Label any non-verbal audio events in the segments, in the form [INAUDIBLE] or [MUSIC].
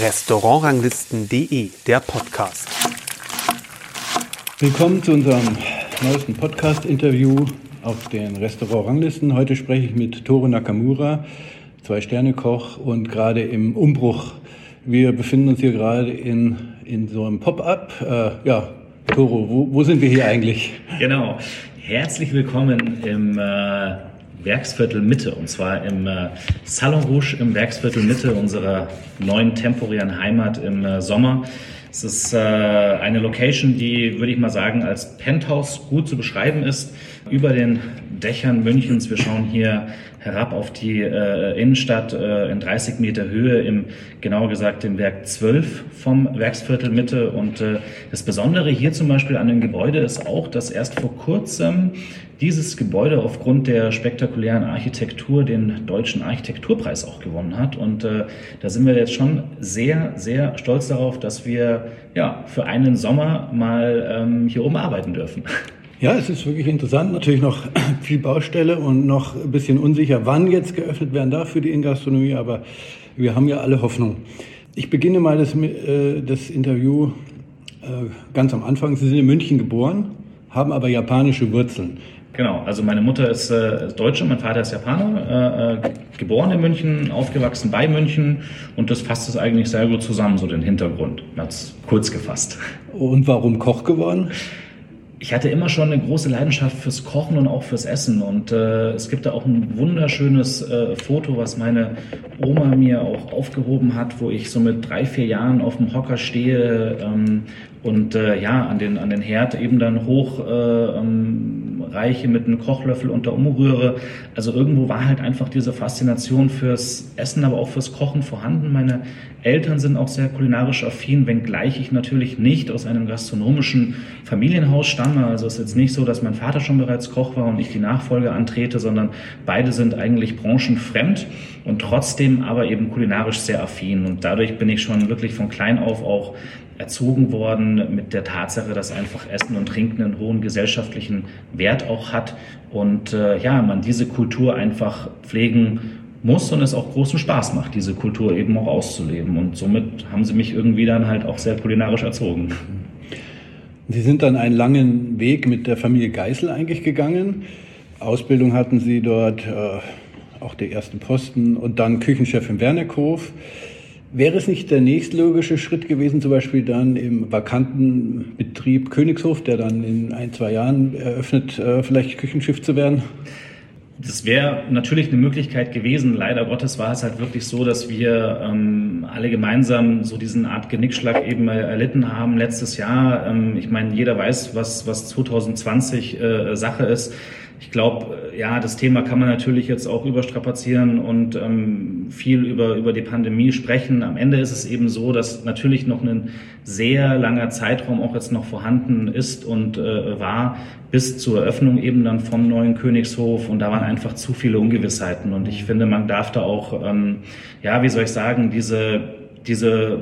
Restaurantranglisten.de, der Podcast. Willkommen zu unserem neuesten Podcast-Interview auf den Restaurantranglisten. Heute spreche ich mit Toro Nakamura, Zwei-Sterne-Koch und gerade im Umbruch. Wir befinden uns hier gerade in, in so einem Pop-up. Äh, ja, Toro, wo, wo sind wir hier eigentlich? Genau. Herzlich willkommen im äh, Werksviertel Mitte und zwar im äh, Salon Rouge im Werksviertel Mitte unserer neuen temporären Heimat im äh, Sommer. Es ist äh, eine Location, die, würde ich mal sagen, als Penthouse gut zu beschreiben ist. Über den Dächern Münchens. Wir schauen hier herab auf die äh, Innenstadt äh, in 30 Meter Höhe, im genauer gesagt im Werk 12 vom Werksviertel Mitte. Und äh, das Besondere hier zum Beispiel an dem Gebäude ist auch, dass erst vor kurzem dieses Gebäude aufgrund der spektakulären Architektur den deutschen Architekturpreis auch gewonnen hat. Und äh, da sind wir jetzt schon sehr, sehr stolz darauf, dass wir ja für einen Sommer mal ähm, hier oben arbeiten dürfen. Ja, es ist wirklich interessant. Natürlich noch [CLEARS THROAT] viel Baustelle und noch ein bisschen unsicher, wann jetzt geöffnet werden darf für die Ingastronomie, aber wir haben ja alle Hoffnung. Ich beginne mal das, äh, das Interview äh, ganz am Anfang. Sie sind in München geboren, haben aber japanische Wurzeln. Genau, also meine Mutter ist äh, Deutsche, mein Vater ist Japaner, äh, äh, geboren in München, aufgewachsen bei München und das fasst es eigentlich sehr gut zusammen, so den Hintergrund, ganz kurz gefasst. Und warum Koch geworden? Ich hatte immer schon eine große Leidenschaft fürs Kochen und auch fürs Essen. Und äh, es gibt da auch ein wunderschönes äh, Foto, was meine Oma mir auch aufgehoben hat, wo ich so mit drei, vier Jahren auf dem Hocker stehe ähm, und äh, ja, an den, an den Herd eben dann hoch äh, ähm, reiche mit einem Kochlöffel unter umrühre. Also irgendwo war halt einfach diese Faszination fürs Essen, aber auch fürs Kochen vorhanden. Meine Eltern sind auch sehr kulinarisch affin, wenngleich ich natürlich nicht aus einem gastronomischen Familienhaus stamme. Also es ist jetzt nicht so, dass mein Vater schon bereits Koch war und ich die Nachfolge antrete, sondern beide sind eigentlich branchenfremd und trotzdem aber eben kulinarisch sehr affin. Und dadurch bin ich schon wirklich von klein auf auch erzogen worden mit der Tatsache, dass einfach Essen und Trinken einen hohen gesellschaftlichen Wert auch hat und äh, ja, man diese Kultur einfach pflegen muss und es auch großen Spaß macht, diese Kultur eben auch auszuleben. Und somit haben sie mich irgendwie dann halt auch sehr kulinarisch erzogen. Sie sind dann einen langen Weg mit der Familie Geißel eigentlich gegangen. Ausbildung hatten Sie dort, äh, auch der ersten Posten und dann Küchenchef im Wernerhof. Wäre es nicht der nächstlogische Schritt gewesen, zum Beispiel dann im vakanten Betrieb Königshof, der dann in ein, zwei Jahren eröffnet, äh, vielleicht Küchenschiff zu werden? Das wäre natürlich eine Möglichkeit gewesen. Leider Gottes war es halt wirklich so, dass wir ähm, alle gemeinsam so diesen Art Genickschlag eben erlitten haben letztes Jahr. Ähm, ich meine, jeder weiß, was, was 2020 äh, Sache ist. Ich glaube, äh, ja, das Thema kann man natürlich jetzt auch überstrapazieren und ähm, viel über, über die Pandemie sprechen. Am Ende ist es eben so, dass natürlich noch ein sehr langer Zeitraum auch jetzt noch vorhanden ist und äh, war bis zur Eröffnung eben dann vom neuen Königshof und da waren einfach zu viele Ungewissheiten und ich finde, man darf da auch, ähm, ja, wie soll ich sagen, diese, diese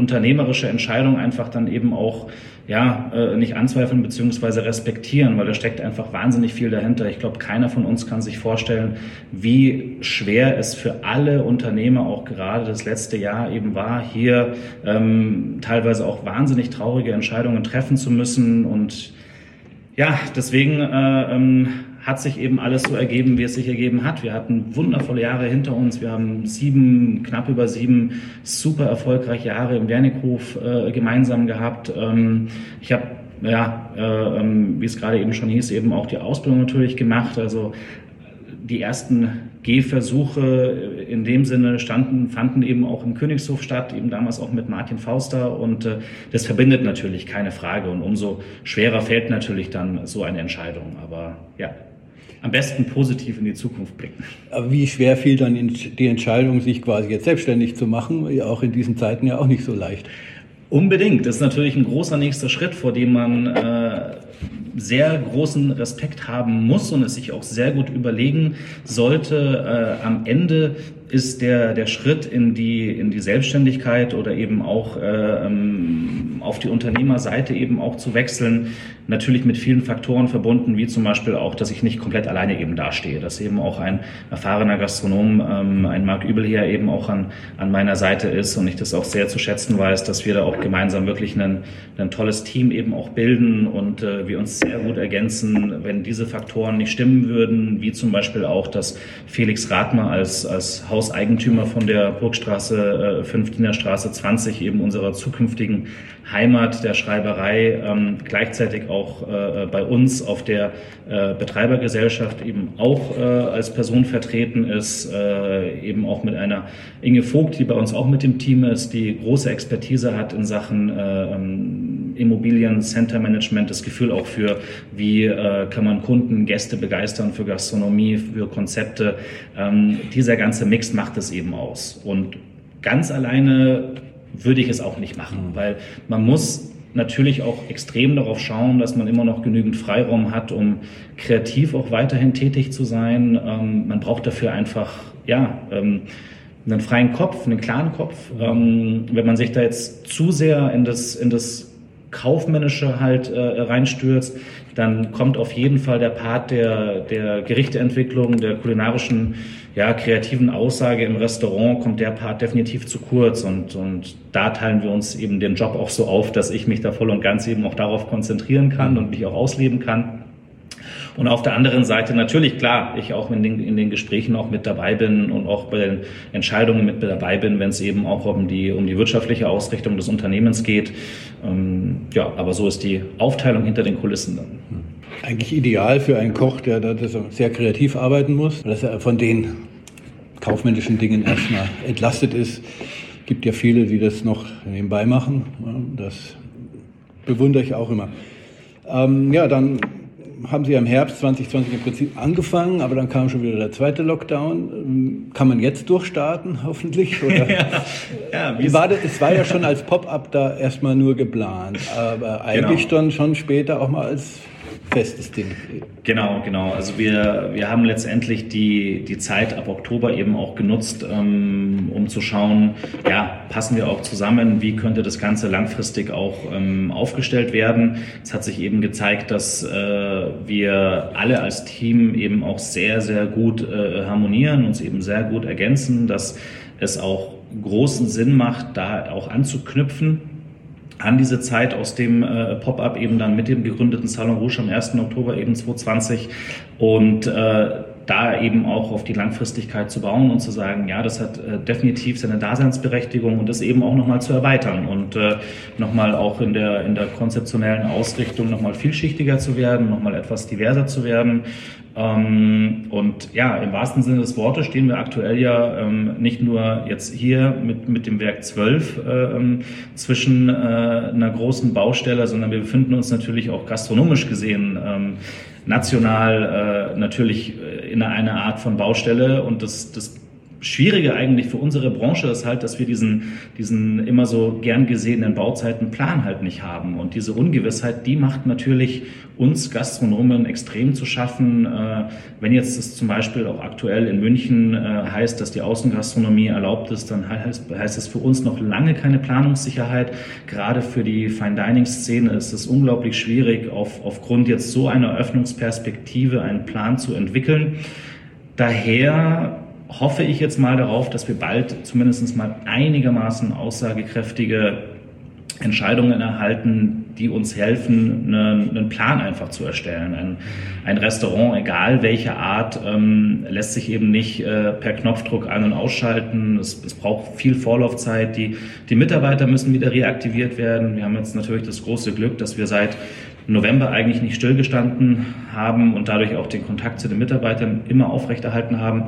unternehmerische Entscheidung einfach dann eben auch ja, äh, nicht anzweifeln beziehungsweise respektieren, weil da steckt einfach wahnsinnig viel dahinter. Ich glaube, keiner von uns kann sich vorstellen, wie schwer es für alle Unternehmer auch gerade das letzte Jahr eben war, hier ähm, teilweise auch wahnsinnig traurige Entscheidungen treffen zu müssen. Und ja, deswegen äh, ähm, hat sich eben alles so ergeben, wie es sich ergeben hat. Wir hatten wundervolle Jahre hinter uns. Wir haben sieben, knapp über sieben super erfolgreiche Jahre im Wernickhof äh, gemeinsam gehabt. Ähm, ich habe ja, äh, ähm, wie es gerade eben schon hieß, eben auch die Ausbildung natürlich gemacht. Also die ersten Gehversuche in dem Sinne standen, fanden eben auch im Königshof statt, eben damals auch mit Martin Fauster und äh, das verbindet natürlich keine Frage und umso schwerer fällt natürlich dann so eine Entscheidung. Aber ja, am besten positiv in die Zukunft blicken. Aber wie schwer fiel dann die Entscheidung, sich quasi jetzt selbstständig zu machen? Auch in diesen Zeiten ja auch nicht so leicht. Unbedingt. Das ist natürlich ein großer nächster Schritt, vor dem man äh, sehr großen Respekt haben muss und es sich auch sehr gut überlegen sollte. Äh, am Ende ist der, der Schritt in die, in die Selbstständigkeit oder eben auch äh, ähm, auf die Unternehmerseite eben auch zu wechseln, natürlich mit vielen Faktoren verbunden, wie zum Beispiel auch, dass ich nicht komplett alleine eben dastehe, dass eben auch ein erfahrener Gastronom, ähm, ein Marc Übelher eben auch an, an meiner Seite ist und ich das auch sehr zu schätzen weiß, dass wir da auch gemeinsam wirklich ein, ein tolles Team eben auch bilden und äh, wir uns sehr gut ergänzen, wenn diese Faktoren nicht stimmen würden, wie zum Beispiel auch, dass Felix Rathmer als, als Haus Hauseigentümer von der Burgstraße äh, 5 Dienerstraße 20, eben unserer zukünftigen Heimat der Schreiberei, ähm, gleichzeitig auch äh, bei uns auf der äh, Betreibergesellschaft eben auch äh, als Person vertreten ist, äh, eben auch mit einer Inge Vogt, die bei uns auch mit dem Team ist, die große Expertise hat in Sachen äh, ähm, Immobilien, Center Management, das Gefühl auch für, wie äh, kann man Kunden, Gäste begeistern für Gastronomie, für Konzepte. Ähm, dieser ganze Mix macht es eben aus. Und ganz alleine würde ich es auch nicht machen, mhm. weil man muss natürlich auch extrem darauf schauen, dass man immer noch genügend Freiraum hat, um kreativ auch weiterhin tätig zu sein. Ähm, man braucht dafür einfach, ja, ähm, einen freien Kopf, einen klaren Kopf. Ähm, wenn man sich da jetzt zu sehr in das, in das Kaufmännische halt äh, reinstürzt, dann kommt auf jeden Fall der Part der, der Gerichteentwicklung, der kulinarischen, ja, kreativen Aussage im Restaurant, kommt der Part definitiv zu kurz. Und, und da teilen wir uns eben den Job auch so auf, dass ich mich da voll und ganz eben auch darauf konzentrieren kann und mich auch ausleben kann. Und auf der anderen Seite natürlich, klar, ich auch in den, in den Gesprächen auch mit dabei bin und auch bei den Entscheidungen mit dabei bin, wenn es eben auch um die, um die wirtschaftliche Ausrichtung des Unternehmens geht. Ähm, ja, aber so ist die Aufteilung hinter den Kulissen dann. Eigentlich ideal für einen Koch, der da sehr kreativ arbeiten muss, dass er von den kaufmännischen Dingen erstmal entlastet ist. Es gibt ja viele, die das noch nebenbei machen. Das bewundere ich auch immer. Ähm, ja, dann haben Sie im Herbst 2020 im Prinzip angefangen, aber dann kam schon wieder der zweite Lockdown. Kann man jetzt durchstarten, [LAUGHS] hoffentlich? Oder? ja, ja, war das, es war ja schon als Pop-up da erstmal nur geplant, aber eigentlich genau. dann schon später auch mal als festes Ding. Genau, genau. Also wir, wir haben letztendlich die, die Zeit ab Oktober eben auch genutzt, ähm, um zu schauen, ja, passen wir auch zusammen, wie könnte das Ganze langfristig auch ähm, aufgestellt werden. Es hat sich eben gezeigt, dass äh, wir alle als Team eben auch sehr, sehr gut äh, harmonieren, uns eben sehr gut ergänzen, dass es auch großen Sinn macht, da auch anzuknüpfen an diese Zeit aus dem äh, Pop-up eben dann mit dem gegründeten Salon Rouge am 1. Oktober eben 2020 und äh, da eben auch auf die Langfristigkeit zu bauen und zu sagen, ja, das hat äh, definitiv seine Daseinsberechtigung und das eben auch nochmal zu erweitern und äh, nochmal auch in der, in der konzeptionellen Ausrichtung nochmal vielschichtiger zu werden, nochmal etwas diverser zu werden. Ähm, und ja, im wahrsten Sinne des Wortes stehen wir aktuell ja ähm, nicht nur jetzt hier mit, mit dem Werk 12 äh, ähm, zwischen äh, einer großen Baustelle, sondern wir befinden uns natürlich auch gastronomisch gesehen ähm, national äh, natürlich äh, in einer Art von Baustelle und das, das Schwierige eigentlich für unsere Branche ist halt, dass wir diesen, diesen immer so gern gesehenen Bauzeitenplan halt nicht haben. Und diese Ungewissheit, die macht natürlich uns Gastronomen extrem zu schaffen. Äh, wenn jetzt es zum Beispiel auch aktuell in München äh, heißt, dass die Außengastronomie erlaubt ist, dann heißt, heißt es für uns noch lange keine Planungssicherheit. Gerade für die Fine Dining Szene ist es unglaublich schwierig, auf, aufgrund jetzt so einer Öffnungsperspektive einen Plan zu entwickeln. Daher hoffe ich jetzt mal darauf, dass wir bald zumindest mal einigermaßen aussagekräftige Entscheidungen erhalten, die uns helfen, einen, einen Plan einfach zu erstellen. Ein, ein Restaurant, egal welcher Art, ähm, lässt sich eben nicht äh, per Knopfdruck ein- und ausschalten. Es, es braucht viel Vorlaufzeit. Die, die Mitarbeiter müssen wieder reaktiviert werden. Wir haben jetzt natürlich das große Glück, dass wir seit November eigentlich nicht stillgestanden haben und dadurch auch den Kontakt zu den Mitarbeitern immer aufrechterhalten haben.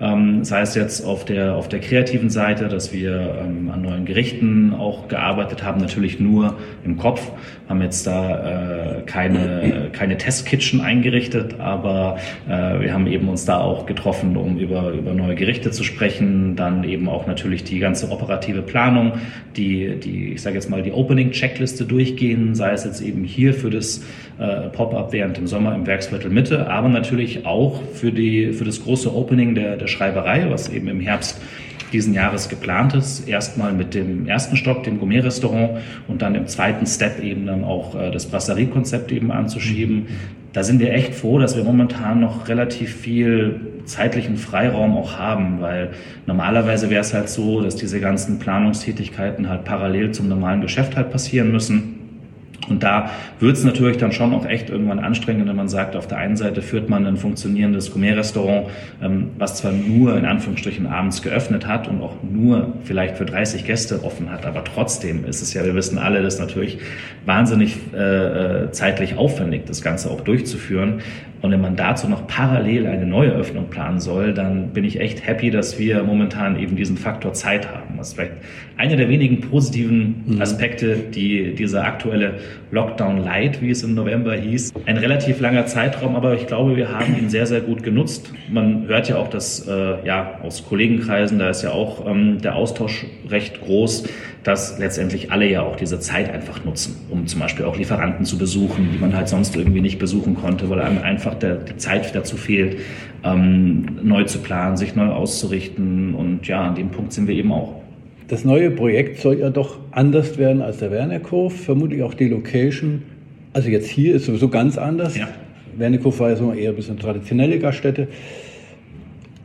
Ähm, sei es jetzt auf der, auf der kreativen Seite, dass wir ähm, an neuen Gerichten auch gearbeitet haben, natürlich nur im Kopf, haben jetzt da äh, keine, keine Testkitchen eingerichtet, aber äh, wir haben eben uns da auch getroffen, um über, über neue Gerichte zu sprechen, dann eben auch natürlich die ganze operative Planung, die, die ich sage jetzt mal, die Opening-Checkliste durchgehen, sei es jetzt eben hier für spezielles äh, Pop-up während dem Sommer im Werksviertel Mitte, aber natürlich auch für, die, für das große Opening der, der Schreiberei, was eben im Herbst diesen Jahres geplant ist. Erstmal mit dem ersten Stock, dem Gourmet-Restaurant und dann im zweiten Step eben dann auch äh, das Brasserie-Konzept eben anzuschieben. Da sind wir echt froh, dass wir momentan noch relativ viel zeitlichen Freiraum auch haben, weil normalerweise wäre es halt so, dass diese ganzen Planungstätigkeiten halt parallel zum normalen Geschäft halt passieren müssen. Und da wird es natürlich dann schon auch echt irgendwann anstrengend, wenn man sagt, auf der einen Seite führt man ein funktionierendes Gourmet-Restaurant, ähm, was zwar nur in Anführungsstrichen abends geöffnet hat und auch nur vielleicht für 30 Gäste offen hat, aber trotzdem ist es ja, wir wissen alle, das natürlich wahnsinnig äh, äh zeitlich aufwendig, das Ganze auch durchzuführen. Und wenn man dazu noch parallel eine neue Öffnung planen soll, dann bin ich echt happy, dass wir momentan eben diesen Faktor Zeit haben. Das ist vielleicht einer der wenigen positiven mhm. Aspekte, die dieser aktuelle Lockdown Light, wie es im November hieß, ein relativ langer Zeitraum, aber ich glaube, wir haben ihn sehr, sehr gut genutzt. Man hört ja auch, dass äh, ja aus Kollegenkreisen, da ist ja auch ähm, der Austausch recht groß, dass letztendlich alle ja auch diese Zeit einfach nutzen, um zum Beispiel auch Lieferanten zu besuchen, die man halt sonst irgendwie nicht besuchen konnte, weil einem einfach der, die Zeit dazu fehlt, ähm, neu zu planen, sich neu auszurichten. Und ja, an dem Punkt sind wir eben auch. Das neue Projekt soll ja doch anders werden als der Wernerhof, vermutlich auch die Location. Also jetzt hier ist sowieso ganz anders. Ja. Wernerhof war ja so eher ein bisschen traditionelle Gaststätte.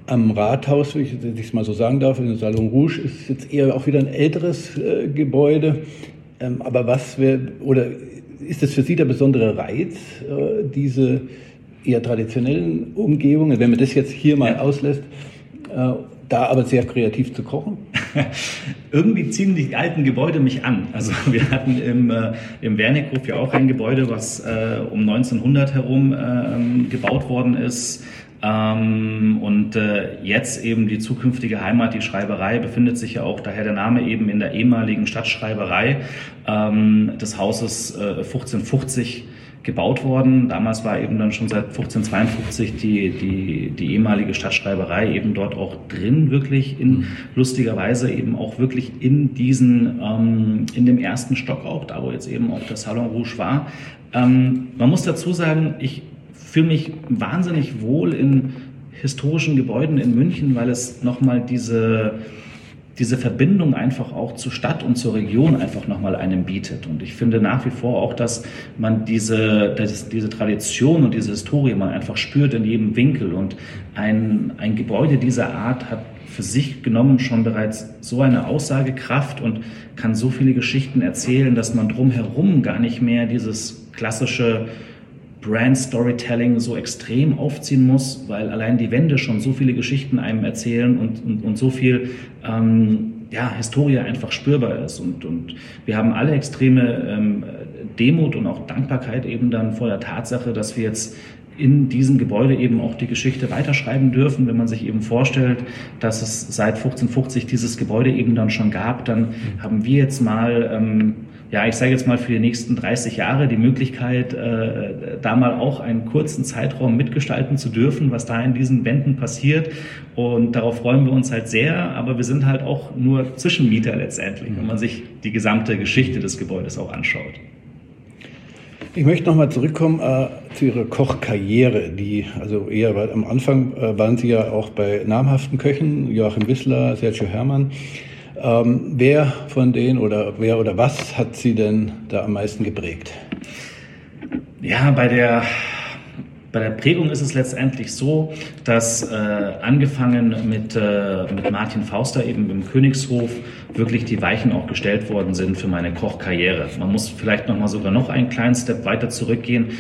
Am Rathaus, wenn ich es mal so sagen darf, in Salon Rouge, ist jetzt eher auch wieder ein älteres äh, Gebäude. Ähm, aber was wäre, oder ist das für Sie der besondere Reiz, äh, diese eher traditionellen Umgebungen, wenn man das jetzt hier mal auslässt, äh, da aber sehr kreativ zu kochen? [LAUGHS] Irgendwie ziehen die alten Gebäude mich an. Also [LAUGHS] wir hatten im, äh, im Wernickhof ja auch ein Gebäude, was äh, um 1900 herum äh, gebaut worden ist ähm, und äh, jetzt eben die zukünftige Heimat, die Schreiberei, befindet sich ja auch daher der Name eben in der ehemaligen Stadtschreiberei ähm, des Hauses äh, 1550 gebaut worden. Damals war eben dann schon seit 1552 die, die, die ehemalige Stadtschreiberei eben dort auch drin, wirklich in mhm. lustiger Weise eben auch wirklich in diesen, ähm, in dem ersten Stock auch, da wo jetzt eben auch der Salon Rouge war. Ähm, man muss dazu sagen, ich fühle mich wahnsinnig wohl in historischen Gebäuden in München, weil es nochmal diese, diese Verbindung einfach auch zur Stadt und zur Region einfach nochmal einem bietet. Und ich finde nach wie vor auch, dass man diese, dass diese Tradition und diese Historie man einfach spürt in jedem Winkel. Und ein, ein Gebäude dieser Art hat für sich genommen schon bereits so eine Aussagekraft und kann so viele Geschichten erzählen, dass man drumherum gar nicht mehr dieses klassische Brand Storytelling so extrem aufziehen muss, weil allein die Wände schon so viele Geschichten einem erzählen und, und, und so viel ähm, ja, Historie einfach spürbar ist. Und, und wir haben alle extreme ähm, Demut und auch Dankbarkeit eben dann vor der Tatsache, dass wir jetzt in diesem Gebäude eben auch die Geschichte weiterschreiben dürfen. Wenn man sich eben vorstellt, dass es seit 1550 dieses Gebäude eben dann schon gab, dann mhm. haben wir jetzt mal ähm, ja, ich sage jetzt mal für die nächsten 30 Jahre die Möglichkeit, äh, da mal auch einen kurzen Zeitraum mitgestalten zu dürfen, was da in diesen Wänden passiert. Und darauf freuen wir uns halt sehr, aber wir sind halt auch nur Zwischenmieter letztendlich, wenn man sich die gesamte Geschichte des Gebäudes auch anschaut. Ich möchte nochmal zurückkommen äh, zu Ihrer Kochkarriere, die also eher, weil am Anfang äh, waren Sie ja auch bei namhaften Köchen, Joachim Wissler, Sergio Herrmann. Ähm, wer von denen oder wer oder was hat Sie denn da am meisten geprägt? Ja, bei der bei der Prägung ist es letztendlich so, dass äh, angefangen mit, äh, mit Martin Fauster eben im Königshof wirklich die Weichen auch gestellt worden sind für meine Kochkarriere. Man muss vielleicht noch mal sogar noch einen kleinen Step weiter zurückgehen.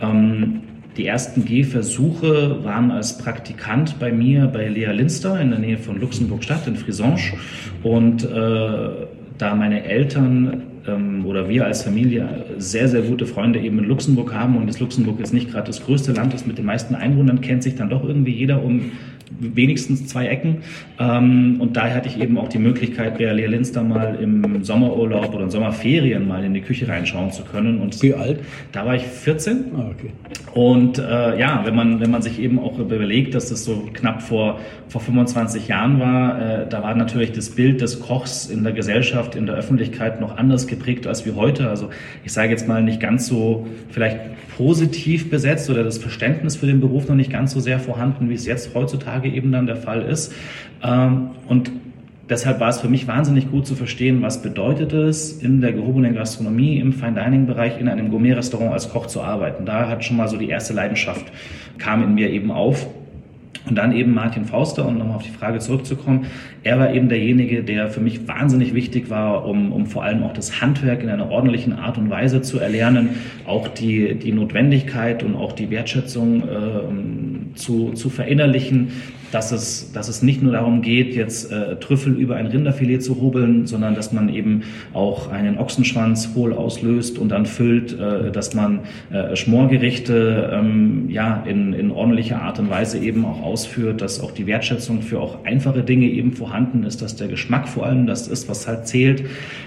Ähm, die ersten Gehversuche waren als Praktikant bei mir bei Lea Linster in der Nähe von Luxemburg-Stadt in Frisange. Und äh, da meine Eltern ähm, oder wir als Familie sehr, sehr gute Freunde eben in Luxemburg haben und das Luxemburg jetzt nicht gerade das größte Land ist mit den meisten Einwohnern, kennt sich dann doch irgendwie jeder um wenigstens zwei Ecken. Ähm, und daher hatte ich eben auch die Möglichkeit, bei Lea Linz da mal im Sommerurlaub oder in Sommerferien mal in die Küche reinschauen zu können. Und Wie alt? Da war ich 14. Ah, okay. Und äh, ja, wenn man, wenn man sich eben auch überlegt, dass das so knapp vor, vor 25 Jahren war, äh, da war natürlich das Bild des Kochs in der Gesellschaft, in der Öffentlichkeit noch anders geprägt als wie heute. Also ich sage jetzt mal nicht ganz so vielleicht positiv besetzt oder das Verständnis für den Beruf noch nicht ganz so sehr vorhanden, wie es jetzt heutzutage eben dann der Fall ist. Ähm, und deshalb war es für mich wahnsinnig gut zu verstehen, was bedeutet es, in der gehobenen Gastronomie, im Fine-Dining-Bereich, in einem Gourmet-Restaurant als Koch zu arbeiten. Da hat schon mal so die erste Leidenschaft, kam in mir eben auf. Und dann eben Martin Fauster, um nochmal auf die Frage zurückzukommen. Er war eben derjenige, der für mich wahnsinnig wichtig war, um, um vor allem auch das Handwerk in einer ordentlichen Art und Weise zu erlernen, auch die, die Notwendigkeit und auch die Wertschätzung äh, zu, zu verinnerlichen, dass es, dass es nicht nur darum geht, jetzt äh, Trüffel über ein Rinderfilet zu hobeln, sondern dass man eben auch einen Ochsenschwanz hohl auslöst und dann füllt, äh, dass man äh, Schmorgerichte ähm, ja, in, in ordentlicher Art und Weise eben auch ausführt, dass auch die Wertschätzung für auch einfache Dinge eben vorhanden ist, dass der Geschmack vor allem das ist, was halt zählt,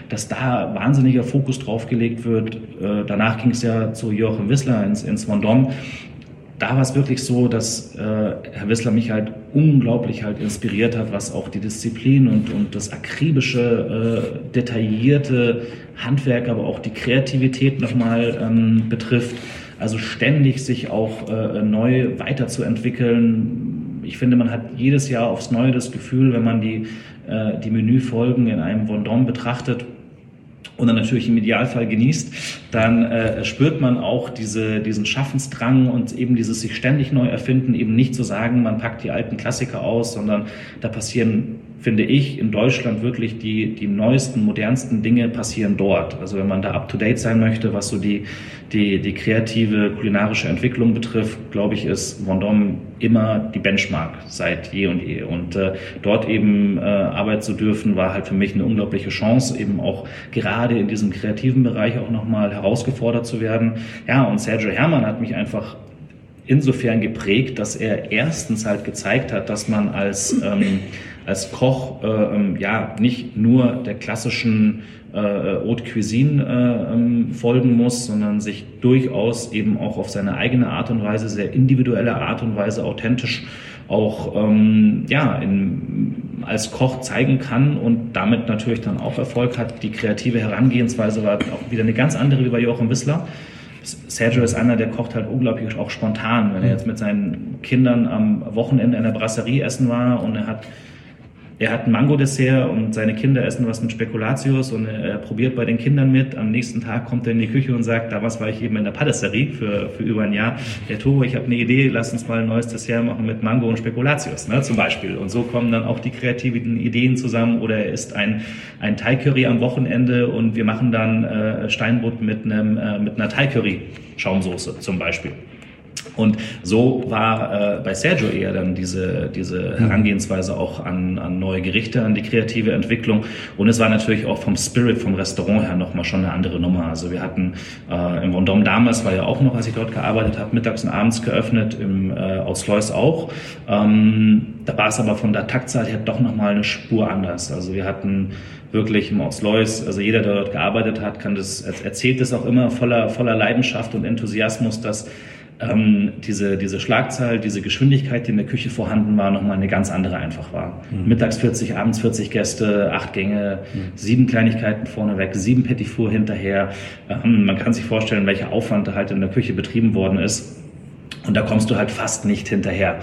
dass da wahnsinniger Fokus drauf gelegt wird. Äh, danach ging es ja zu Joachim Wissler ins, ins Vendôme da war es wirklich so, dass äh, Herr Wissler mich halt unglaublich halt inspiriert hat, was auch die Disziplin und, und das akribische, äh, detaillierte Handwerk, aber auch die Kreativität nochmal ähm, betrifft. Also ständig sich auch äh, neu weiterzuentwickeln. Ich finde, man hat jedes Jahr aufs Neue das Gefühl, wenn man die, äh, die Menüfolgen in einem Vendôme betrachtet, und dann natürlich im Idealfall genießt, dann äh, spürt man auch diese, diesen Schaffensdrang und eben dieses sich ständig neu erfinden, eben nicht zu sagen, man packt die alten Klassiker aus, sondern da passieren finde ich, in Deutschland wirklich die, die neuesten, modernsten Dinge passieren dort. Also wenn man da up-to-date sein möchte, was so die, die, die kreative kulinarische Entwicklung betrifft, glaube ich, ist Vendôme immer die Benchmark seit je und je. Und äh, dort eben äh, arbeiten zu dürfen, war halt für mich eine unglaubliche Chance, eben auch gerade in diesem kreativen Bereich auch nochmal herausgefordert zu werden. Ja, und Sergio Herrmann hat mich einfach insofern geprägt, dass er erstens halt gezeigt hat, dass man als ähm, als Koch äh, ähm, ja nicht nur der klassischen äh, Haute Cuisine äh, ähm, folgen muss, sondern sich durchaus eben auch auf seine eigene Art und Weise, sehr individuelle Art und Weise authentisch auch ähm, ja, in, als Koch zeigen kann und damit natürlich dann auch Erfolg hat. Die kreative Herangehensweise war auch wieder eine ganz andere wie bei Joachim Wissler. Sergio ist einer, der kocht halt unglaublich auch spontan. Wenn er jetzt mit seinen Kindern am Wochenende in der Brasserie essen war und er hat er hat ein Mango-Dessert und seine Kinder essen was mit Spekulatius und er probiert bei den Kindern mit. Am nächsten Tag kommt er in die Küche und sagt, damals war ich eben in der Patisserie für, für über ein Jahr. Der Toro, ich habe eine Idee, lass uns mal ein neues Dessert machen mit Mango und Spekulatius, ne, zum Beispiel. Und so kommen dann auch die kreativen Ideen zusammen. Oder er isst ein, ein Thai-Curry am Wochenende und wir machen dann äh, Steinbutt mit, einem, äh, mit einer Thai-Curry-Schaumsoße zum Beispiel. Und so war äh, bei Sergio eher dann diese, diese Herangehensweise auch an, an neue Gerichte, an die kreative Entwicklung. Und es war natürlich auch vom Spirit, vom Restaurant her nochmal schon eine andere Nummer. Also wir hatten äh, im Vendôme damals, war ja auch noch, als ich dort gearbeitet habe, mittags und abends geöffnet, im äh, Ausleus auch. Ähm, da war es aber von der Taktzahl her doch nochmal eine Spur anders. Also wir hatten wirklich im Ortsleus, also jeder, der dort gearbeitet hat, kann das, erzählt das auch immer voller, voller Leidenschaft und Enthusiasmus, dass ähm, diese, diese Schlagzahl, diese Geschwindigkeit, die in der Küche vorhanden war, nochmal eine ganz andere einfach war. Mhm. Mittags 40, abends 40 Gäste, acht Gänge, mhm. sieben Kleinigkeiten vorneweg, sieben Petit Four hinterher. Ähm, man kann sich vorstellen, welcher Aufwand da halt in der Küche betrieben worden ist. Und da kommst du halt fast nicht hinterher.